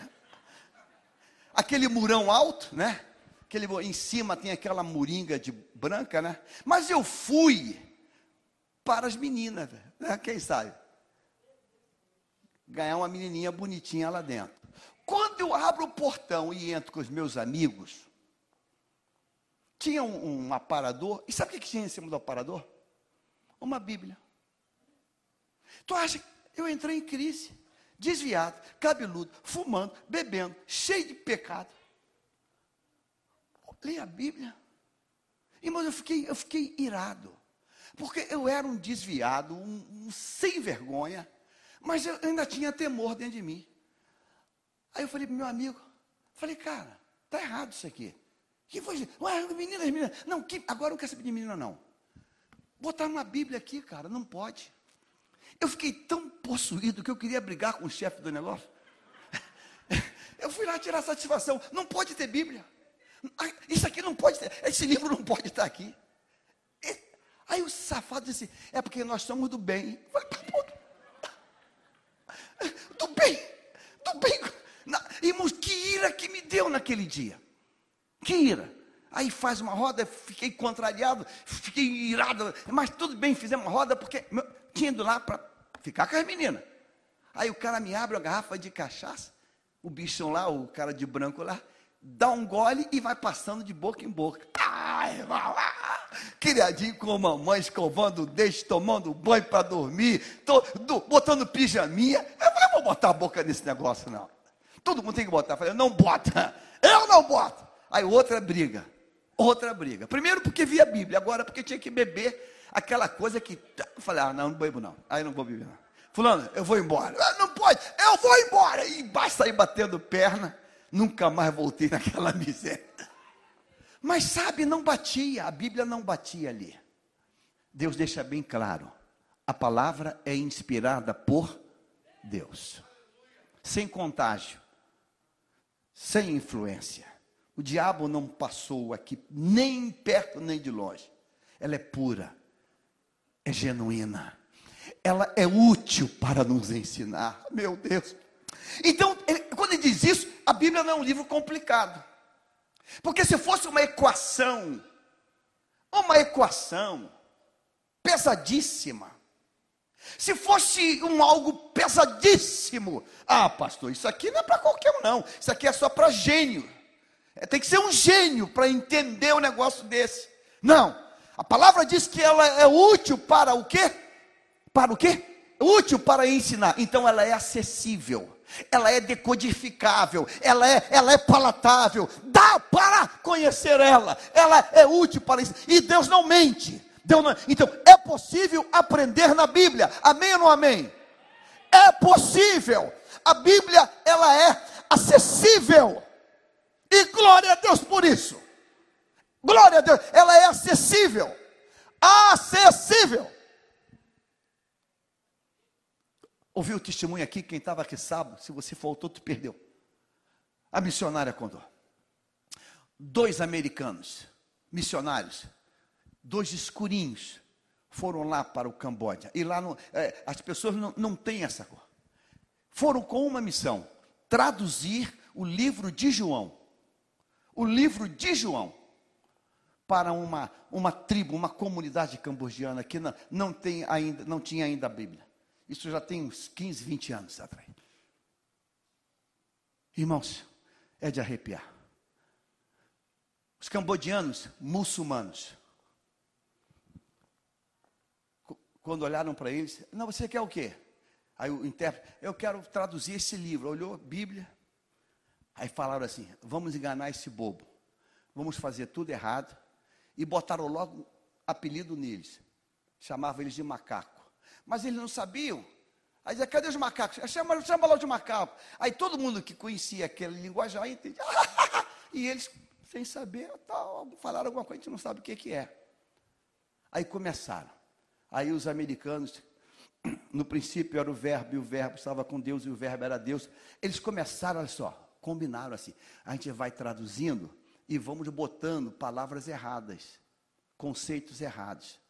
Aquele murão alto, né? Aquele, em cima tem aquela moringa de branca, né? Mas eu fui para as meninas, né? quem sabe? Ganhar uma menininha bonitinha lá dentro. Quando eu abro o portão e entro com os meus amigos, tinha um, um aparador, e sabe o que tinha em cima do aparador? Uma Bíblia. Tu acha que eu entrei em crise, desviado, cabeludo, fumando, bebendo, cheio de pecado. Leia a Bíblia. Irmãos, eu fiquei, eu fiquei irado. Porque eu era um desviado, um, um sem vergonha, mas eu ainda tinha temor dentro de mim. Aí eu falei para meu amigo, falei, cara, tá errado isso aqui. Que foi? Ué, meninas, meninas. Não, que, agora não quer saber de menina, não. Botar uma Bíblia aqui, cara, não pode. Eu fiquei tão possuído que eu queria brigar com o chefe do negócio. Eu fui lá tirar satisfação. Não pode ter Bíblia. Isso aqui não pode ter. Esse livro não pode estar aqui. Aí o safado disse: É porque nós somos do bem. Do bem. Do bem. Irmãos, que ira que me deu naquele dia. Que ira. Aí faz uma roda, fiquei contrariado, fiquei irado, mas tudo bem, fizemos uma roda, porque tinha ido lá para ficar com as meninas. Aí o cara me abre uma garrafa de cachaça, o bichão lá, o cara de branco lá, dá um gole e vai passando de boca em boca. Ai, irmão, criadinho com a mamãe, escovando o dente, tomando banho para dormir, tô, do, botando pijaminha. Eu falei, vou botar a boca nesse negócio, não. Todo mundo tem que botar. Eu falei, não bota. Eu não boto. Aí outra briga. Outra briga. Primeiro porque via a Bíblia, agora porque tinha que beber aquela coisa que. Eu falei, ah, não, não bebo não. Aí não vou beber não. Fulano, eu vou embora. Ah, não pode, eu vou embora. E basta sair batendo perna. Nunca mais voltei naquela miséria. Mas sabe, não batia, a Bíblia não batia ali. Deus deixa bem claro: a palavra é inspirada por Deus, sem contágio, sem influência. O diabo não passou aqui nem perto nem de longe. Ela é pura, é genuína, ela é útil para nos ensinar. Meu Deus. Então, ele, quando ele diz isso, a Bíblia não é um livro complicado. Porque se fosse uma equação, uma equação pesadíssima, se fosse um algo pesadíssimo, ah, pastor, isso aqui não é para qualquer um, não. Isso aqui é só para gênio. É, tem que ser um gênio para entender um negócio desse. Não. A palavra diz que ela é útil para o quê? Para o quê? Útil para ensinar. Então ela é acessível ela é decodificável, ela é, ela é palatável, dá para conhecer ela, ela é útil para isso. E Deus não mente. Deus não, então, é possível aprender na Bíblia. Amém ou não amém? É possível. A Bíblia, ela é acessível. E glória a Deus por isso. Glória a Deus, ela é acessível. Acessível. Ouviu o testemunho aqui, quem estava aqui sábado, se você faltou, tu perdeu. A missionária contou. Dois americanos, missionários, dois escurinhos, foram lá para o Camboja. E lá no, é, as pessoas não, não têm essa cor. Foram com uma missão: traduzir o livro de João. O livro de João para uma, uma tribo, uma comunidade cambojana que não, não, tem ainda, não tinha ainda a Bíblia. Isso já tem uns 15, 20 anos atrás. Irmãos, é de arrepiar. Os cambodianos, muçulmanos, quando olharam para eles, não, você quer o quê? Aí o intérprete, eu quero traduzir esse livro. Olhou, Bíblia. Aí falaram assim: vamos enganar esse bobo. Vamos fazer tudo errado e botaram logo apelido neles. Chamavam eles de macaco. Mas eles não sabiam. Aí dizia, cadê os macacos? Chama, chama lá de macaco. Aí todo mundo que conhecia aquele linguajar entendia. e eles, sem saber, tal, falaram alguma coisa, a gente não sabe o que, que é. Aí começaram. Aí os americanos, no princípio era o verbo, e o verbo estava com Deus, e o verbo era Deus. Eles começaram, olha só, combinaram assim. A gente vai traduzindo e vamos botando palavras erradas, conceitos errados.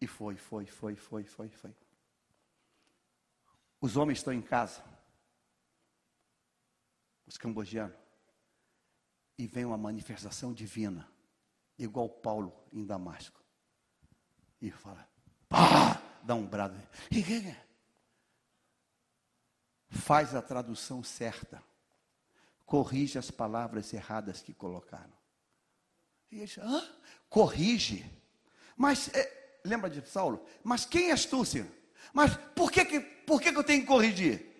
E foi, foi, foi, foi, foi, foi. Os homens estão em casa, os cambogianos, e vem uma manifestação divina, igual Paulo em Damasco. E fala, pá, dá um brado. Faz a tradução certa corrige as palavras erradas que colocaram. E ele Hã? corrige. Mas, é, lembra de Saulo? Mas quem és tu, Senhor? Mas por que, que, por que, que eu tenho que corrigir?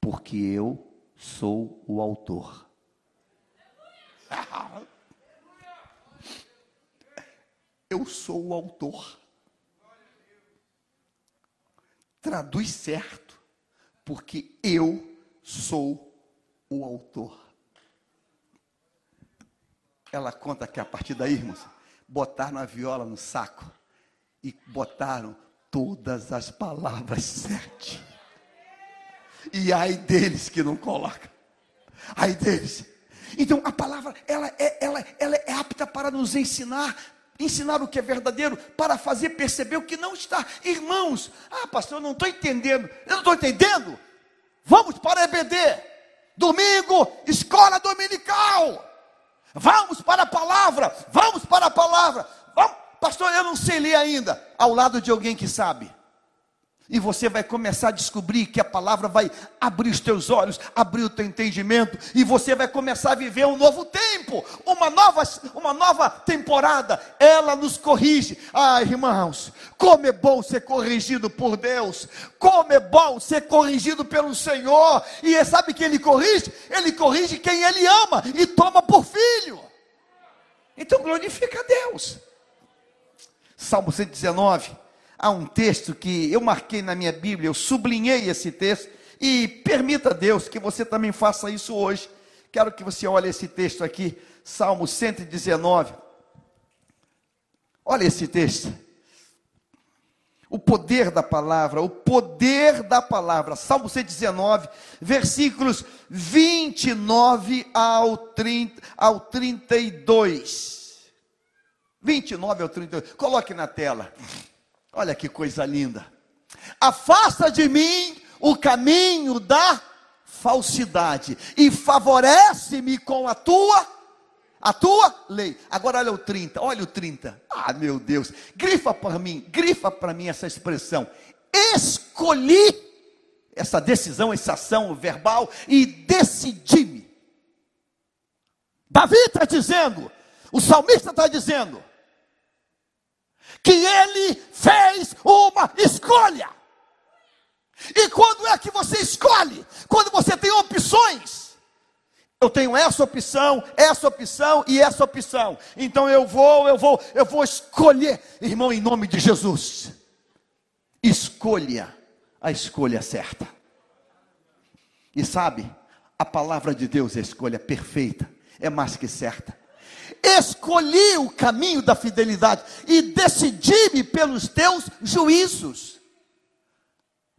Porque eu sou o autor. Eu sou o autor. Traduz certo, porque eu sou o autor. Ela conta que a partir daí, irmãos, botaram a viola no saco e botaram todas as palavras certas. E ai deles que não colocam. Ai deles. Então a palavra, ela é, ela, ela é apta para nos ensinar ensinar o que é verdadeiro, para fazer perceber o que não está. Irmãos, ah, pastor, eu não estou entendendo. Eu não estou entendendo. Vamos para a EBD. Domingo, escola dominical. Vamos para a palavra, vamos para a palavra. Vamos. Pastor, eu não sei ler ainda. Ao lado de alguém que sabe. E você vai começar a descobrir que a palavra vai abrir os teus olhos, abrir o teu entendimento, e você vai começar a viver um novo tempo, uma nova, uma nova temporada. Ela nos corrige. Ah, irmãos, como é bom ser corrigido por Deus, como é bom ser corrigido pelo Senhor. E é, sabe que ele corrige? Ele corrige quem ele ama e toma por filho. Então glorifica a Deus. Salmo 119 há um texto que eu marquei na minha Bíblia, eu sublinhei esse texto, e permita a Deus que você também faça isso hoje. Quero que você olhe esse texto aqui, Salmo 119. Olha esse texto. O poder da palavra, o poder da palavra. Salmo 119, versículos 29 ao, 30, ao 32. 29 ao 32. Coloque na tela. Olha que coisa linda. Afasta de mim o caminho da falsidade e favorece-me com a tua a tua lei. Agora olha o 30, olha o 30. Ah, meu Deus. Grifa para mim, grifa para mim essa expressão. Escolhi essa decisão, essa ação verbal e decidi-me. Davi está dizendo, o salmista está dizendo, que ele fez uma escolha. E quando é que você escolhe? Quando você tem opções. Eu tenho essa opção, essa opção e essa opção. Então eu vou, eu vou, eu vou escolher, irmão, em nome de Jesus. Escolha a escolha certa. E sabe, a palavra de Deus é a escolha perfeita, é mais que certa escolhi o caminho da fidelidade e decidi-me pelos teus juízos.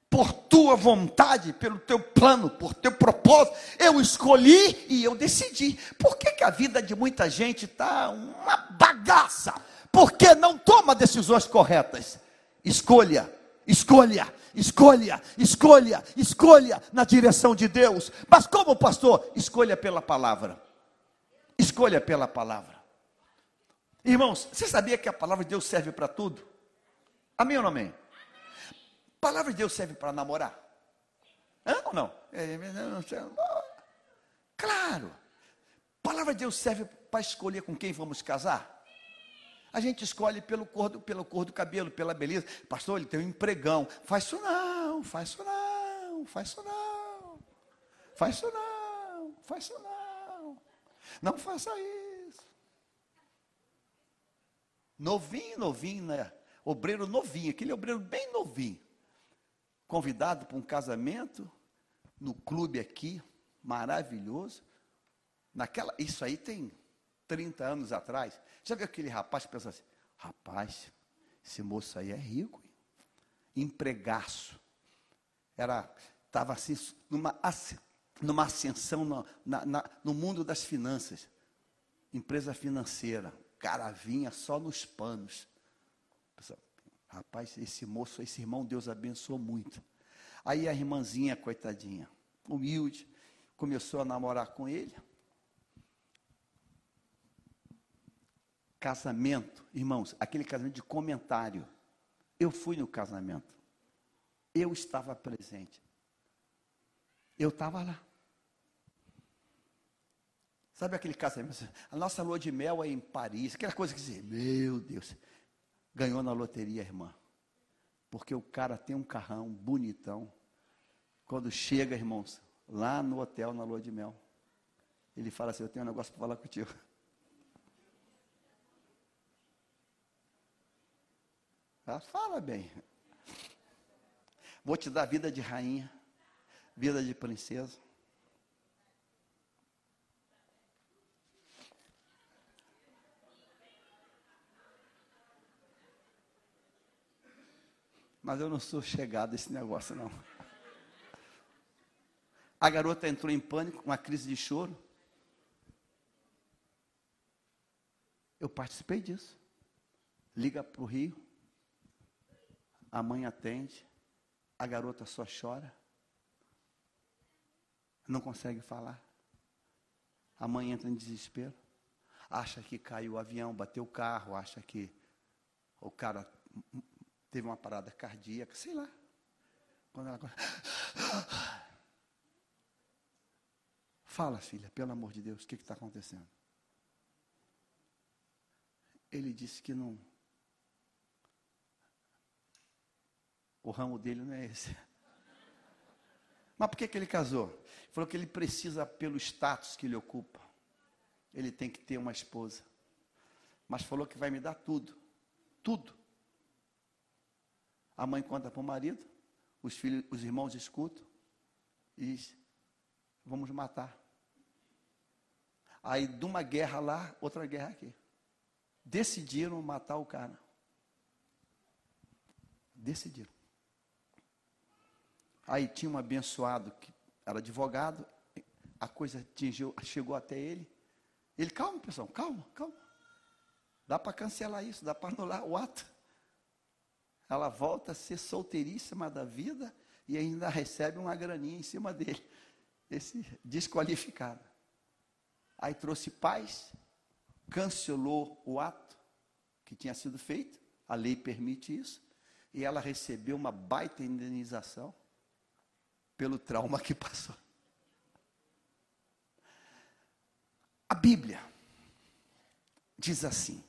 Por tua vontade, pelo teu plano, por teu propósito, eu escolhi e eu decidi. Por que, que a vida de muita gente está uma bagaça? porque não toma decisões corretas. Escolha, escolha, escolha, escolha, escolha na direção de Deus. Mas como pastor? Escolha pela palavra. Escolha pela palavra. Irmãos, você sabia que a palavra de Deus serve para tudo? Amém ou não amém? A palavra de Deus serve para namorar? Hã ou não? É, claro. A palavra de Deus serve para escolher com quem vamos casar? A gente escolhe pelo cor, do, pelo cor do cabelo, pela beleza. Pastor, ele tem um empregão. Faz isso não, faz isso não, faz isso não. Faz isso não, faz isso não. Não faça isso. Novinho, novinho, né? Obreiro novinho, aquele obreiro bem novinho. Convidado para um casamento no clube aqui, maravilhoso. Naquela, isso aí tem 30 anos atrás. Já viu aquele rapaz que pensa assim: rapaz, esse moço aí é rico, hein? empregaço. Era, estava assim, numa, numa ascensão no, na, na, no mundo das finanças. Empresa financeira. Cara vinha só nos panos. Rapaz, esse moço, esse irmão, Deus abençoou muito. Aí a irmãzinha, coitadinha, humilde, começou a namorar com ele. Casamento, irmãos, aquele casamento de comentário. Eu fui no casamento. Eu estava presente. Eu estava lá. Sabe aquele casamento? A nossa lua de mel é em Paris. Aquela coisa que dizer, meu Deus, ganhou na loteria, irmã. Porque o cara tem um carrão bonitão. Quando chega, irmãos, lá no hotel, na lua de mel, ele fala assim: Eu tenho um negócio para falar contigo. Ah, fala bem. Vou te dar vida de rainha, vida de princesa. Mas eu não sou chegado a esse negócio, não. A garota entrou em pânico, uma crise de choro. Eu participei disso. Liga para o Rio. A mãe atende, a garota só chora, não consegue falar. A mãe entra em desespero, acha que caiu o avião, bateu o carro, acha que o cara teve uma parada cardíaca, sei lá. Quando ela Fala, filha, pelo amor de Deus, o que está acontecendo? Ele disse que não, O ramo dele não é esse. Mas por que, que ele casou? Falou que ele precisa, pelo status que ele ocupa, ele tem que ter uma esposa. Mas falou que vai me dar tudo. Tudo. A mãe conta para o marido, os filhos, os irmãos escutam e diz, vamos matar. Aí de uma guerra lá, outra guerra aqui. Decidiram matar o cara. Decidiram. Aí tinha um abençoado que era advogado, a coisa atingiu, chegou até ele. Ele, calma, pessoal, calma, calma. Dá para cancelar isso, dá para anular o ato. Ela volta a ser solteiríssima da vida e ainda recebe uma graninha em cima dele. Esse desqualificado. Aí trouxe paz, cancelou o ato que tinha sido feito, a lei permite isso, e ela recebeu uma baita indenização pelo trauma que passou. A Bíblia diz assim: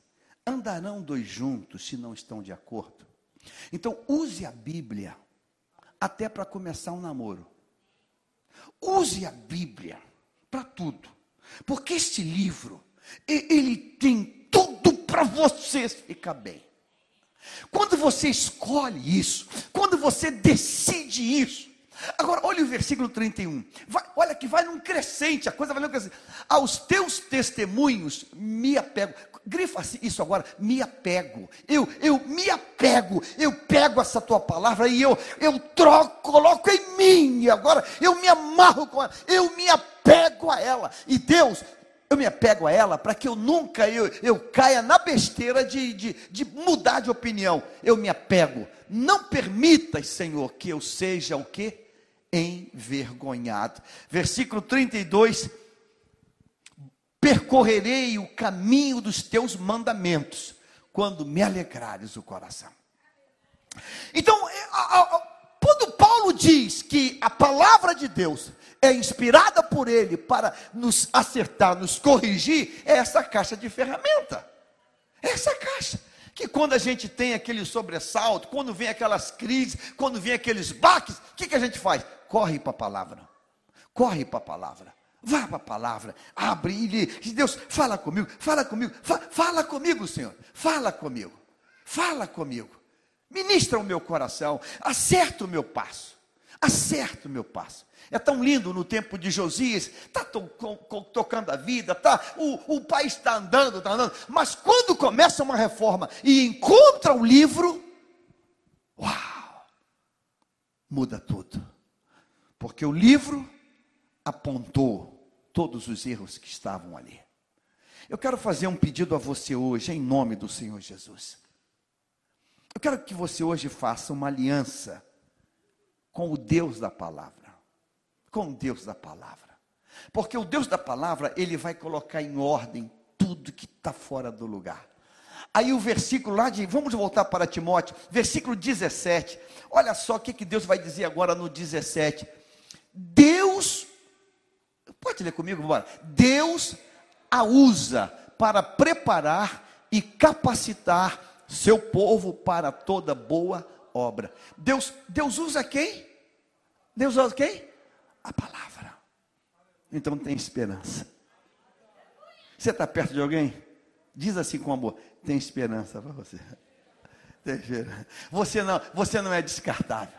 andarão dois juntos se não estão de acordo. Então, use a Bíblia até para começar um namoro. Use a Bíblia para tudo. Porque este livro, ele tem tudo para você ficar bem. Quando você escolhe isso, quando você decide isso, Agora, olha o versículo 31. Vai, olha que vai num crescente, a coisa vai num crescente. Aos teus testemunhos me apego. Grifa isso agora, me apego. Eu, eu me apego. Eu pego essa tua palavra e eu, eu troco, coloco em mim. E agora eu me amarro com ela. Eu me apego a ela. E Deus, eu me apego a ela para que eu nunca eu, eu caia na besteira de, de, de mudar de opinião. Eu me apego. Não permitas, Senhor, que eu seja o que? Envergonhado. Versículo 32. Percorrerei o caminho dos teus mandamentos, quando me alegrares o coração. Então, é, quando Paulo diz que a palavra de Deus é inspirada por ele para nos acertar, nos corrigir, é essa caixa de ferramenta. É essa caixa. Que quando a gente tem aquele sobressalto, quando vem aquelas crises, quando vem aqueles baques, o que, que a gente faz? Corre para a palavra. Corre para a palavra. Vá para a palavra, abre e diz, Deus, fala comigo, fala comigo, fa fala comigo, Senhor, fala comigo, fala comigo, ministra o meu coração, acerta o meu passo, acerta o meu passo. É tão lindo no tempo de Josias, está to tocando a vida, tá, o, o país está andando, está andando, mas quando começa uma reforma e encontra o livro, uau, muda tudo, porque o livro apontou todos os erros que estavam ali. Eu quero fazer um pedido a você hoje, em nome do Senhor Jesus. Eu quero que você hoje faça uma aliança com o Deus da palavra com Deus da palavra. Porque o Deus da palavra, ele vai colocar em ordem tudo que está fora do lugar. Aí o versículo lá de, vamos voltar para Timóteo, versículo 17. Olha só o que, que Deus vai dizer agora no 17. Deus, pode ler comigo, bora. Deus a usa para preparar e capacitar seu povo para toda boa obra. Deus, Deus usa quem? Deus usa quem? a palavra. Então tem esperança. Você está perto de alguém? Diz assim com amor: tem esperança para você. Tem esperança. Você não, você não é descartável.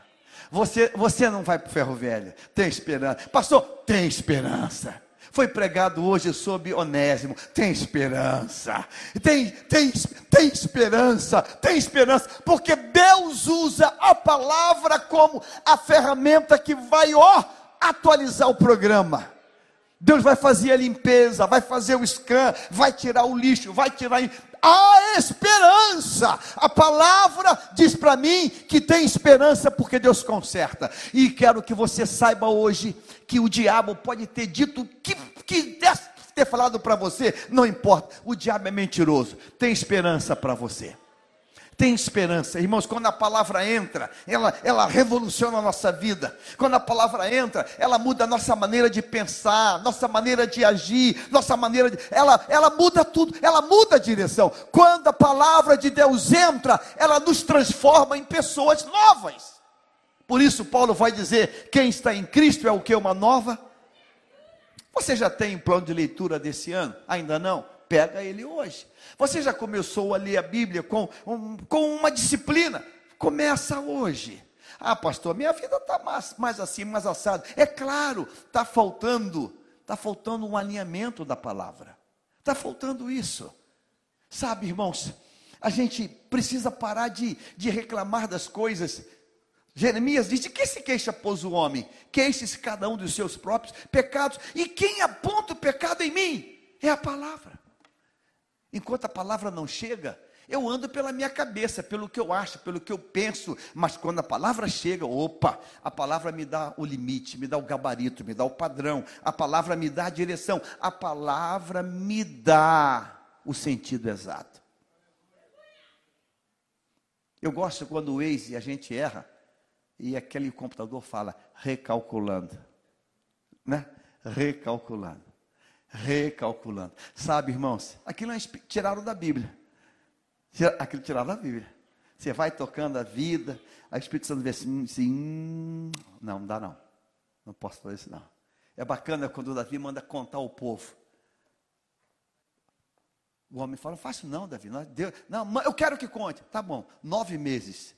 Você, você não vai para o ferro velho. Tem esperança. Pastor, tem esperança. Foi pregado hoje sobre Onésimo. Tem esperança. Tem, tem, tem esperança. Tem esperança. Porque Deus usa a palavra como a ferramenta que vai, ó, atualizar o programa. Deus vai fazer a limpeza, vai fazer o scan, vai tirar o lixo, vai tirar. A esperança. A palavra diz para mim que tem esperança porque Deus conserta. E quero que você saiba hoje que o diabo pode ter dito que, que ter falado para você, não importa. O diabo é mentiroso. Tem esperança para você tem esperança. Irmãos, quando a palavra entra, ela, ela revoluciona a nossa vida. Quando a palavra entra, ela muda a nossa maneira de pensar, nossa maneira de agir, nossa maneira de. Ela, ela muda tudo, ela muda a direção. Quando a palavra de Deus entra, ela nos transforma em pessoas novas. Por isso, Paulo vai dizer: quem está em Cristo é o que? Uma nova. Você já tem um plano de leitura desse ano? Ainda não? Pega ele hoje. Você já começou a ler a Bíblia com, um, com uma disciplina? Começa hoje. Ah, pastor, minha vida está mais, mais assim, mais assado. É claro, está faltando, está faltando um alinhamento da palavra. Está faltando isso. Sabe, irmãos, a gente precisa parar de, de reclamar das coisas. Jeremias diz: de que se queixa, pois, o homem? Queixe-se cada um dos seus próprios pecados. E quem aponta o pecado em mim? É a palavra. Enquanto a palavra não chega, eu ando pela minha cabeça, pelo que eu acho, pelo que eu penso, mas quando a palavra chega, opa, a palavra me dá o limite, me dá o gabarito, me dá o padrão, a palavra me dá a direção, a palavra me dá o sentido exato. Eu gosto quando o Waze a gente erra e aquele computador fala recalculando, né? Recalculando recalculando. Sabe, irmãos, aquilo é tiraram da Bíblia. Aquilo tiraram da Bíblia. Você vai tocando a vida, a Espírito Santo vê assim, assim não, não dá não. Não posso fazer isso não. É bacana quando o Davi manda contar ao povo. O homem fala, não faço não, Davi. Não, Deus, não, eu quero que conte. Tá bom, nove meses.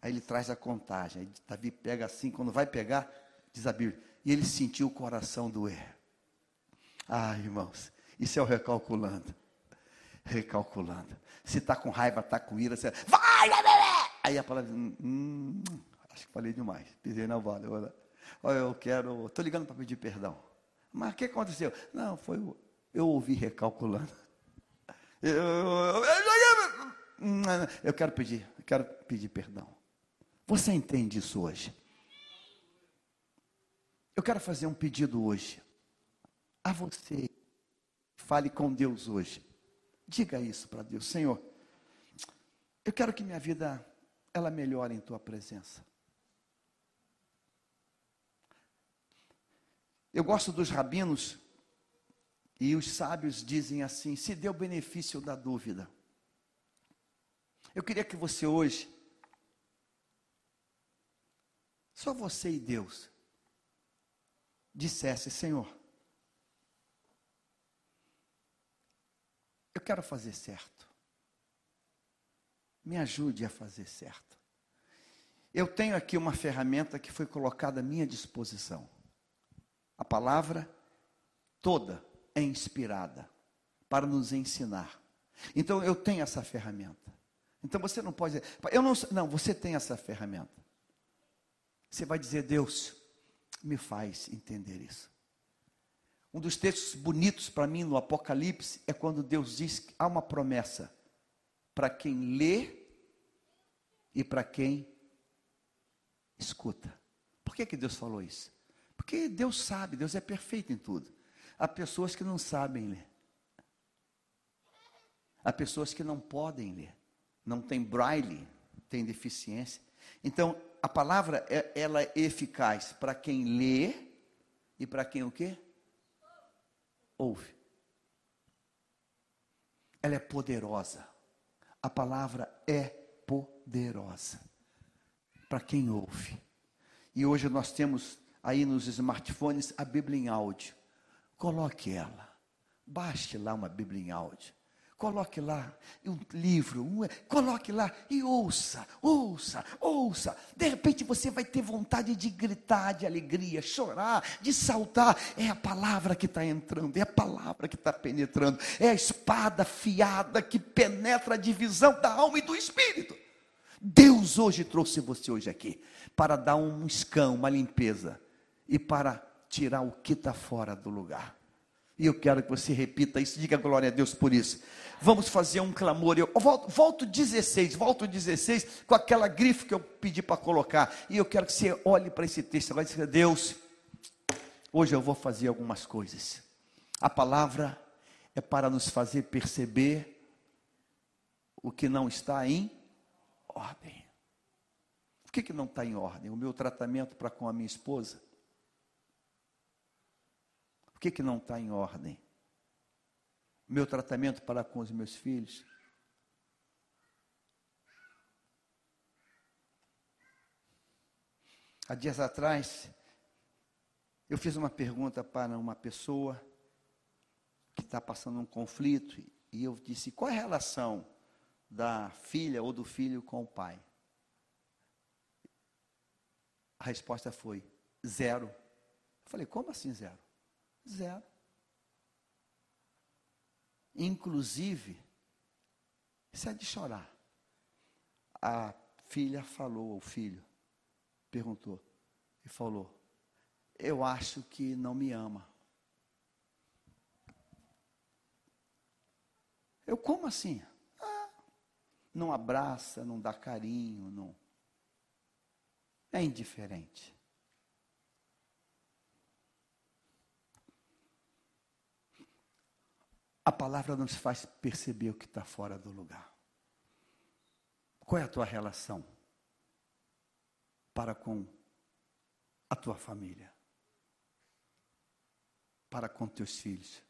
Aí ele traz a contagem. Aí Davi pega assim, quando vai pegar, diz a Bíblia, e ele sentiu o coração doer. Ah, irmãos, isso é o recalculando. Recalculando. Se está com raiva, está com ira, você vai, vai. Aí a palavra, hum, hum, acho que falei demais, pisei na bola. Olha, eu quero, estou ligando para pedir perdão. Mas o que aconteceu? Não, foi. Eu ouvi recalculando. Eu, eu, eu quero pedir, eu quero pedir perdão. Você entende isso hoje? Eu quero fazer um pedido hoje. A você. Fale com Deus hoje. Diga isso para Deus, Senhor. Eu quero que minha vida ela melhore em tua presença. Eu gosto dos rabinos e os sábios dizem assim: se dê o benefício da dúvida. Eu queria que você hoje, só você e Deus, dissesse: Senhor, eu quero fazer certo. Me ajude a fazer certo. Eu tenho aqui uma ferramenta que foi colocada à minha disposição. A palavra toda é inspirada para nos ensinar. Então eu tenho essa ferramenta. Então você não pode dizer, eu não, não, você tem essa ferramenta. Você vai dizer, Deus, me faz entender isso. Um dos textos bonitos para mim no Apocalipse é quando Deus diz que há uma promessa para quem lê e para quem escuta. Por que, que Deus falou isso? Porque Deus sabe, Deus é perfeito em tudo. Há pessoas que não sabem ler. Há pessoas que não podem ler. Não tem braille, tem deficiência. Então, a palavra, é, ela é eficaz para quem lê e para quem o quê? Ouve. Ela é poderosa. A palavra é poderosa para quem ouve. E hoje nós temos aí nos smartphones a Bíblia em áudio. Coloque ela. Baixe lá uma Bíblia em áudio. Coloque lá um livro, um, coloque lá e ouça, ouça, ouça. De repente você vai ter vontade de gritar de alegria, chorar, de saltar. É a palavra que está entrando, é a palavra que está penetrando, é a espada fiada que penetra a divisão da alma e do espírito. Deus hoje trouxe você hoje aqui para dar um escão, uma limpeza e para tirar o que está fora do lugar. E eu quero que você repita isso, diga glória a Deus por isso. Vamos fazer um clamor. Eu volto, volto 16, volto 16 com aquela grife que eu pedi para colocar. E eu quero que você olhe para esse texto agora e diga: Deus, hoje eu vou fazer algumas coisas. A palavra é para nos fazer perceber o que não está em ordem. O que, que não está em ordem? O meu tratamento para com a minha esposa que, que não está em ordem? Meu tratamento para com os meus filhos? Há dias atrás, eu fiz uma pergunta para uma pessoa que está passando um conflito e eu disse: qual é a relação da filha ou do filho com o pai? A resposta foi: zero. Eu falei: como assim zero? Zero. Inclusive, isso é de chorar. A filha falou ao filho, perguntou, e falou: Eu acho que não me ama. Eu como assim? Ah, não abraça, não dá carinho, não. É indiferente. A palavra nos faz perceber o que está fora do lugar. Qual é a tua relação para com a tua família? Para com teus filhos?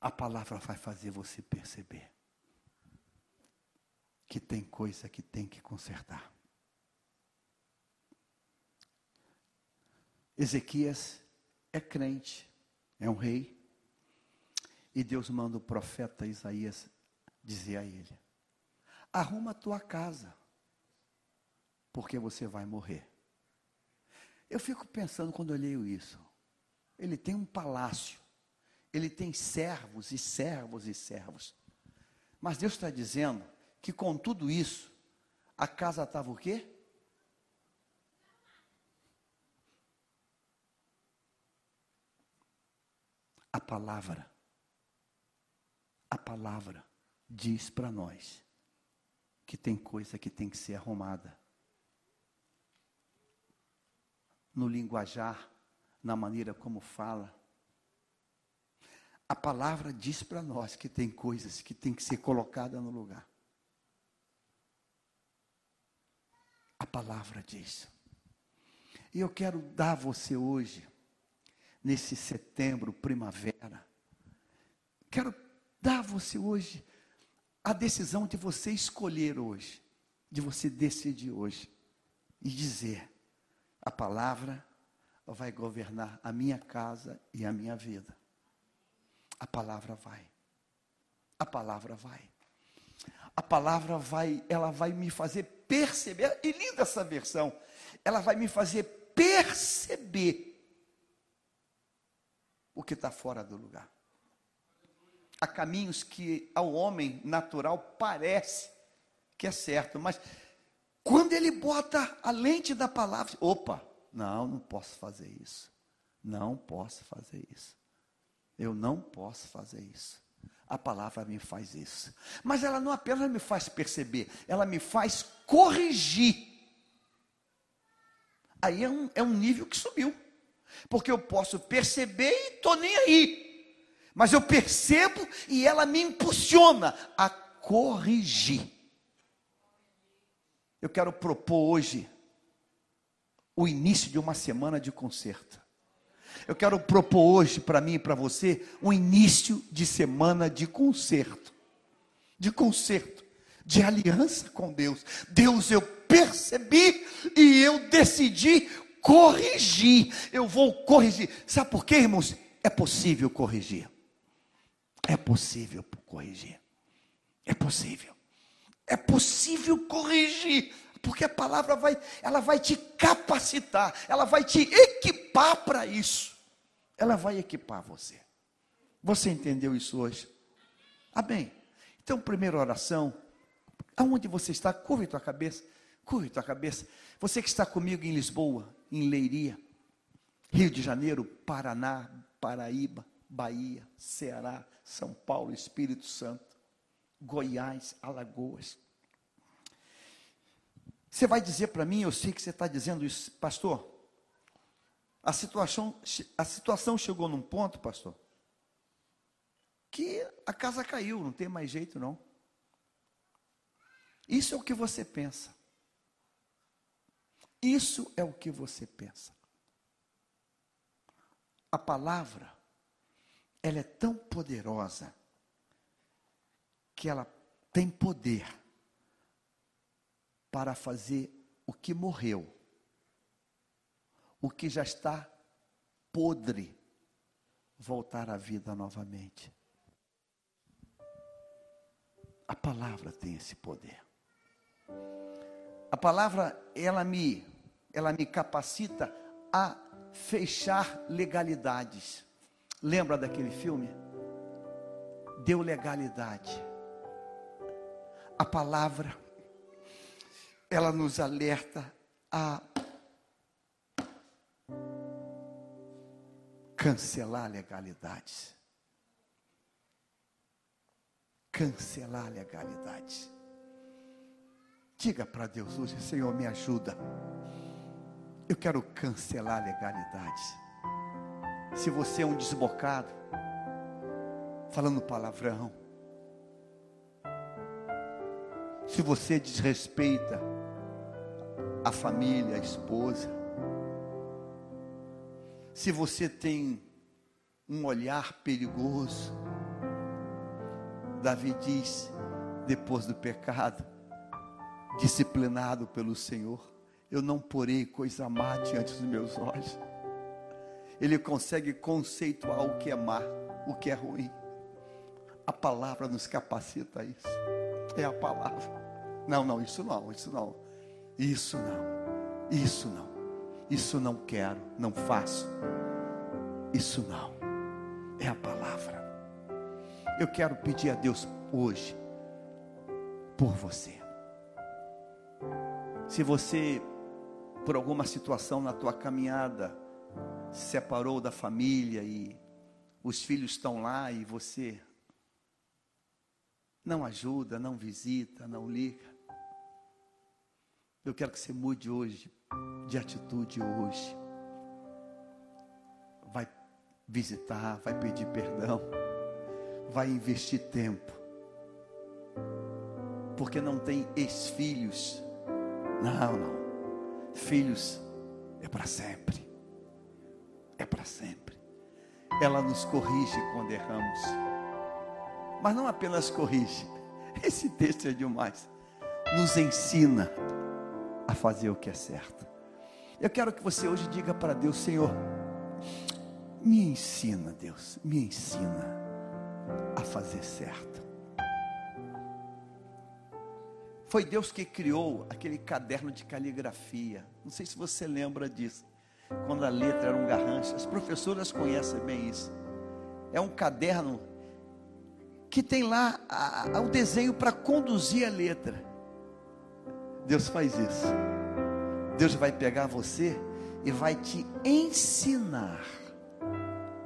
A palavra vai fazer você perceber que tem coisa que tem que consertar. Ezequias é crente é um rei. E Deus manda o profeta Isaías dizer a ele: arruma a tua casa, porque você vai morrer. Eu fico pensando quando eu leio isso. Ele tem um palácio, ele tem servos e servos e servos. Mas Deus está dizendo que com tudo isso, a casa estava o quê? A palavra, a palavra diz para nós que tem coisa que tem que ser arrumada. No linguajar, na maneira como fala. A palavra diz para nós que tem coisas que tem que ser colocada no lugar. A palavra diz. E eu quero dar a você hoje, nesse setembro, primavera, quero dar a você hoje a decisão de você escolher hoje, de você decidir hoje e dizer: a palavra vai governar a minha casa e a minha vida. A palavra vai. A palavra vai. A palavra vai, ela vai me fazer perceber, e linda essa versão, ela vai me fazer perceber o que está fora do lugar há caminhos que ao homem natural parece que é certo, mas quando ele bota a lente da palavra, opa, não, não posso fazer isso. Não posso fazer isso. Eu não posso fazer isso. A palavra me faz isso. Mas ela não apenas me faz perceber, ela me faz corrigir. Aí é um, é um nível que subiu. Porque eu posso perceber e estou nem aí mas eu percebo e ela me impulsiona a corrigir. Eu quero propor hoje o início de uma semana de conserto. Eu quero propor hoje para mim e para você um início de semana de conserto. De conserto, de aliança com Deus. Deus, eu percebi e eu decidi corrigir. Eu vou corrigir. Sabe por quê, irmãos? É possível corrigir. É possível corrigir. É possível. É possível corrigir, porque a palavra vai, ela vai te capacitar, ela vai te equipar para isso. Ela vai equipar você. Você entendeu isso hoje? Amém. Então, primeira oração, aonde você está, curve tua cabeça, curve tua cabeça. Você que está comigo em Lisboa, em Leiria, Rio de Janeiro, Paraná, Paraíba, Bahia, Ceará, São Paulo, Espírito Santo, Goiás, Alagoas. Você vai dizer para mim, eu sei que você está dizendo isso, pastor. A situação, a situação chegou num ponto, pastor, que a casa caiu, não tem mais jeito não. Isso é o que você pensa. Isso é o que você pensa. A palavra ela é tão poderosa que ela tem poder para fazer o que morreu, o que já está podre, voltar à vida novamente. A palavra tem esse poder. A palavra ela me ela me capacita a fechar legalidades. Lembra daquele filme? Deu legalidade. A palavra, ela nos alerta a cancelar legalidades. Cancelar legalidades. Diga para Deus hoje, Senhor, me ajuda. Eu quero cancelar legalidades. Se você é um desbocado, falando palavrão, se você desrespeita a família, a esposa, se você tem um olhar perigoso, Davi diz, depois do pecado, disciplinado pelo Senhor, eu não porei coisa má diante dos meus olhos ele consegue conceituar o que é má, o que é ruim. A palavra nos capacita a isso. É a palavra. Não, não, isso não, isso não. Isso não. Isso não. Isso não quero, não faço. Isso não. É a palavra. Eu quero pedir a Deus hoje por você. Se você por alguma situação na tua caminhada se separou da família e os filhos estão lá e você não ajuda, não visita, não liga. Eu quero que você mude hoje, de atitude hoje. Vai visitar, vai pedir perdão, vai investir tempo. Porque não tem ex-filhos. Não, não. Filhos é para sempre. É para sempre. Ela nos corrige quando erramos. Mas não apenas corrige. Esse texto é demais. Nos ensina a fazer o que é certo. Eu quero que você hoje diga para Deus, Senhor, me ensina, Deus, me ensina a fazer certo. Foi Deus que criou aquele caderno de caligrafia. Não sei se você lembra disso. Quando a letra era um garrancho. As professoras conhecem bem isso. É um caderno que tem lá o desenho para conduzir a letra. Deus faz isso. Deus vai pegar você e vai te ensinar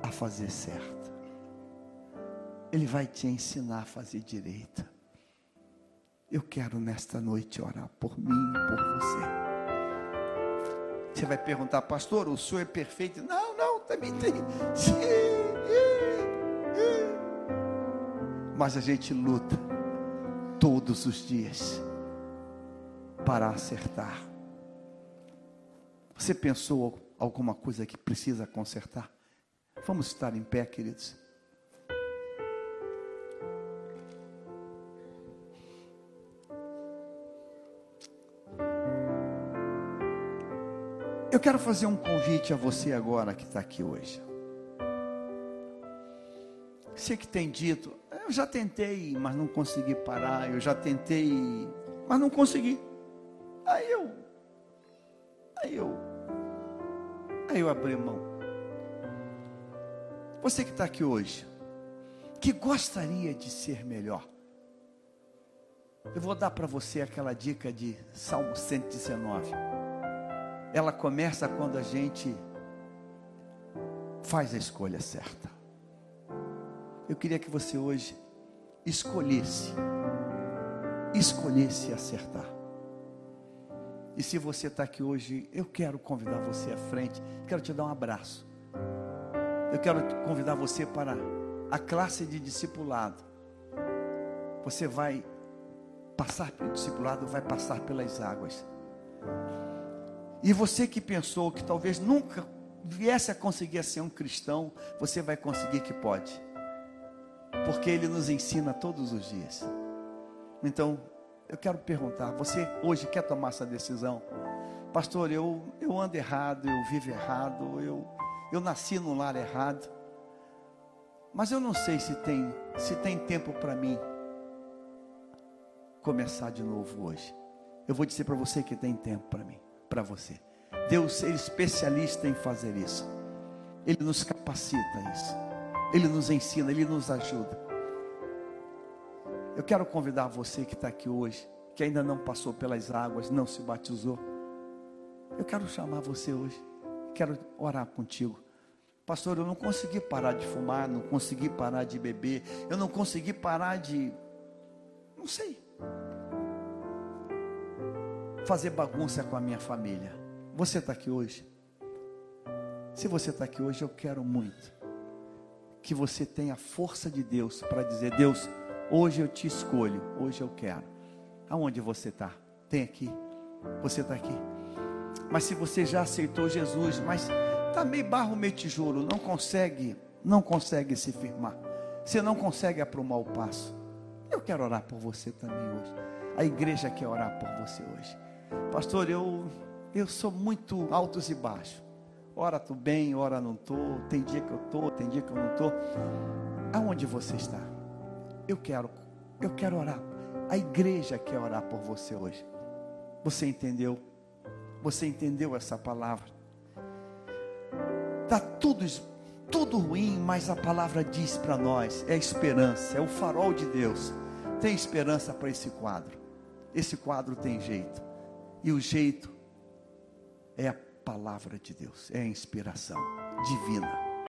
a fazer certo. Ele vai te ensinar a fazer direito. Eu quero nesta noite orar por mim e por você. Você vai perguntar, pastor, o senhor é perfeito? Não, não, também tem. Mas a gente luta todos os dias para acertar. Você pensou alguma coisa que precisa consertar? Vamos estar em pé, queridos. Eu quero fazer um convite a você agora que está aqui hoje. Você que tem dito, eu já tentei, mas não consegui parar. Eu já tentei, mas não consegui. Aí eu, aí eu, aí eu abri mão. Você que está aqui hoje, que gostaria de ser melhor, eu vou dar para você aquela dica de Salmo 119. Ela começa quando a gente faz a escolha certa. Eu queria que você hoje escolhesse, escolhesse acertar. E se você está aqui hoje, eu quero convidar você à frente, quero te dar um abraço. Eu quero convidar você para a classe de discipulado. Você vai passar pelo discipulado, vai passar pelas águas. E você que pensou que talvez nunca viesse a conseguir ser um cristão, você vai conseguir que pode. Porque ele nos ensina todos os dias. Então, eu quero perguntar: você hoje quer tomar essa decisão? Pastor, eu, eu ando errado, eu vivo errado, eu, eu nasci num lar errado, mas eu não sei se tem, se tem tempo para mim começar de novo hoje. Eu vou dizer para você que tem tempo para mim, para você. Deus é especialista em fazer isso. Ele nos capacita isso. Ele nos ensina, ele nos ajuda. Eu quero convidar você que está aqui hoje, que ainda não passou pelas águas, não se batizou. Eu quero chamar você hoje. Quero orar contigo. Pastor, eu não consegui parar de fumar, não consegui parar de beber, eu não consegui parar de. Não sei. Fazer bagunça com a minha família. Você está aqui hoje? Se você está aqui hoje, eu quero muito que você tenha a força de Deus para dizer: Deus, Hoje eu te escolho, hoje eu quero. Aonde você está? Tem aqui. Você está aqui. Mas se você já aceitou Jesus, mas está meio barro, meio tijolo, não consegue, não consegue se firmar. Você não consegue aprumar o passo. Eu quero orar por você também hoje. A igreja quer orar por você hoje. Pastor, eu eu sou muito altos e baixos. Ora estou bem, ora não estou. Tem dia que eu estou, tem dia que eu não estou. Aonde você está? Eu quero, eu quero orar. A igreja quer orar por você hoje. Você entendeu? Você entendeu essa palavra? Tá tudo tudo ruim, mas a palavra diz para nós, é esperança, é o farol de Deus. Tem esperança para esse quadro. Esse quadro tem jeito. E o jeito é a palavra de Deus, é a inspiração divina.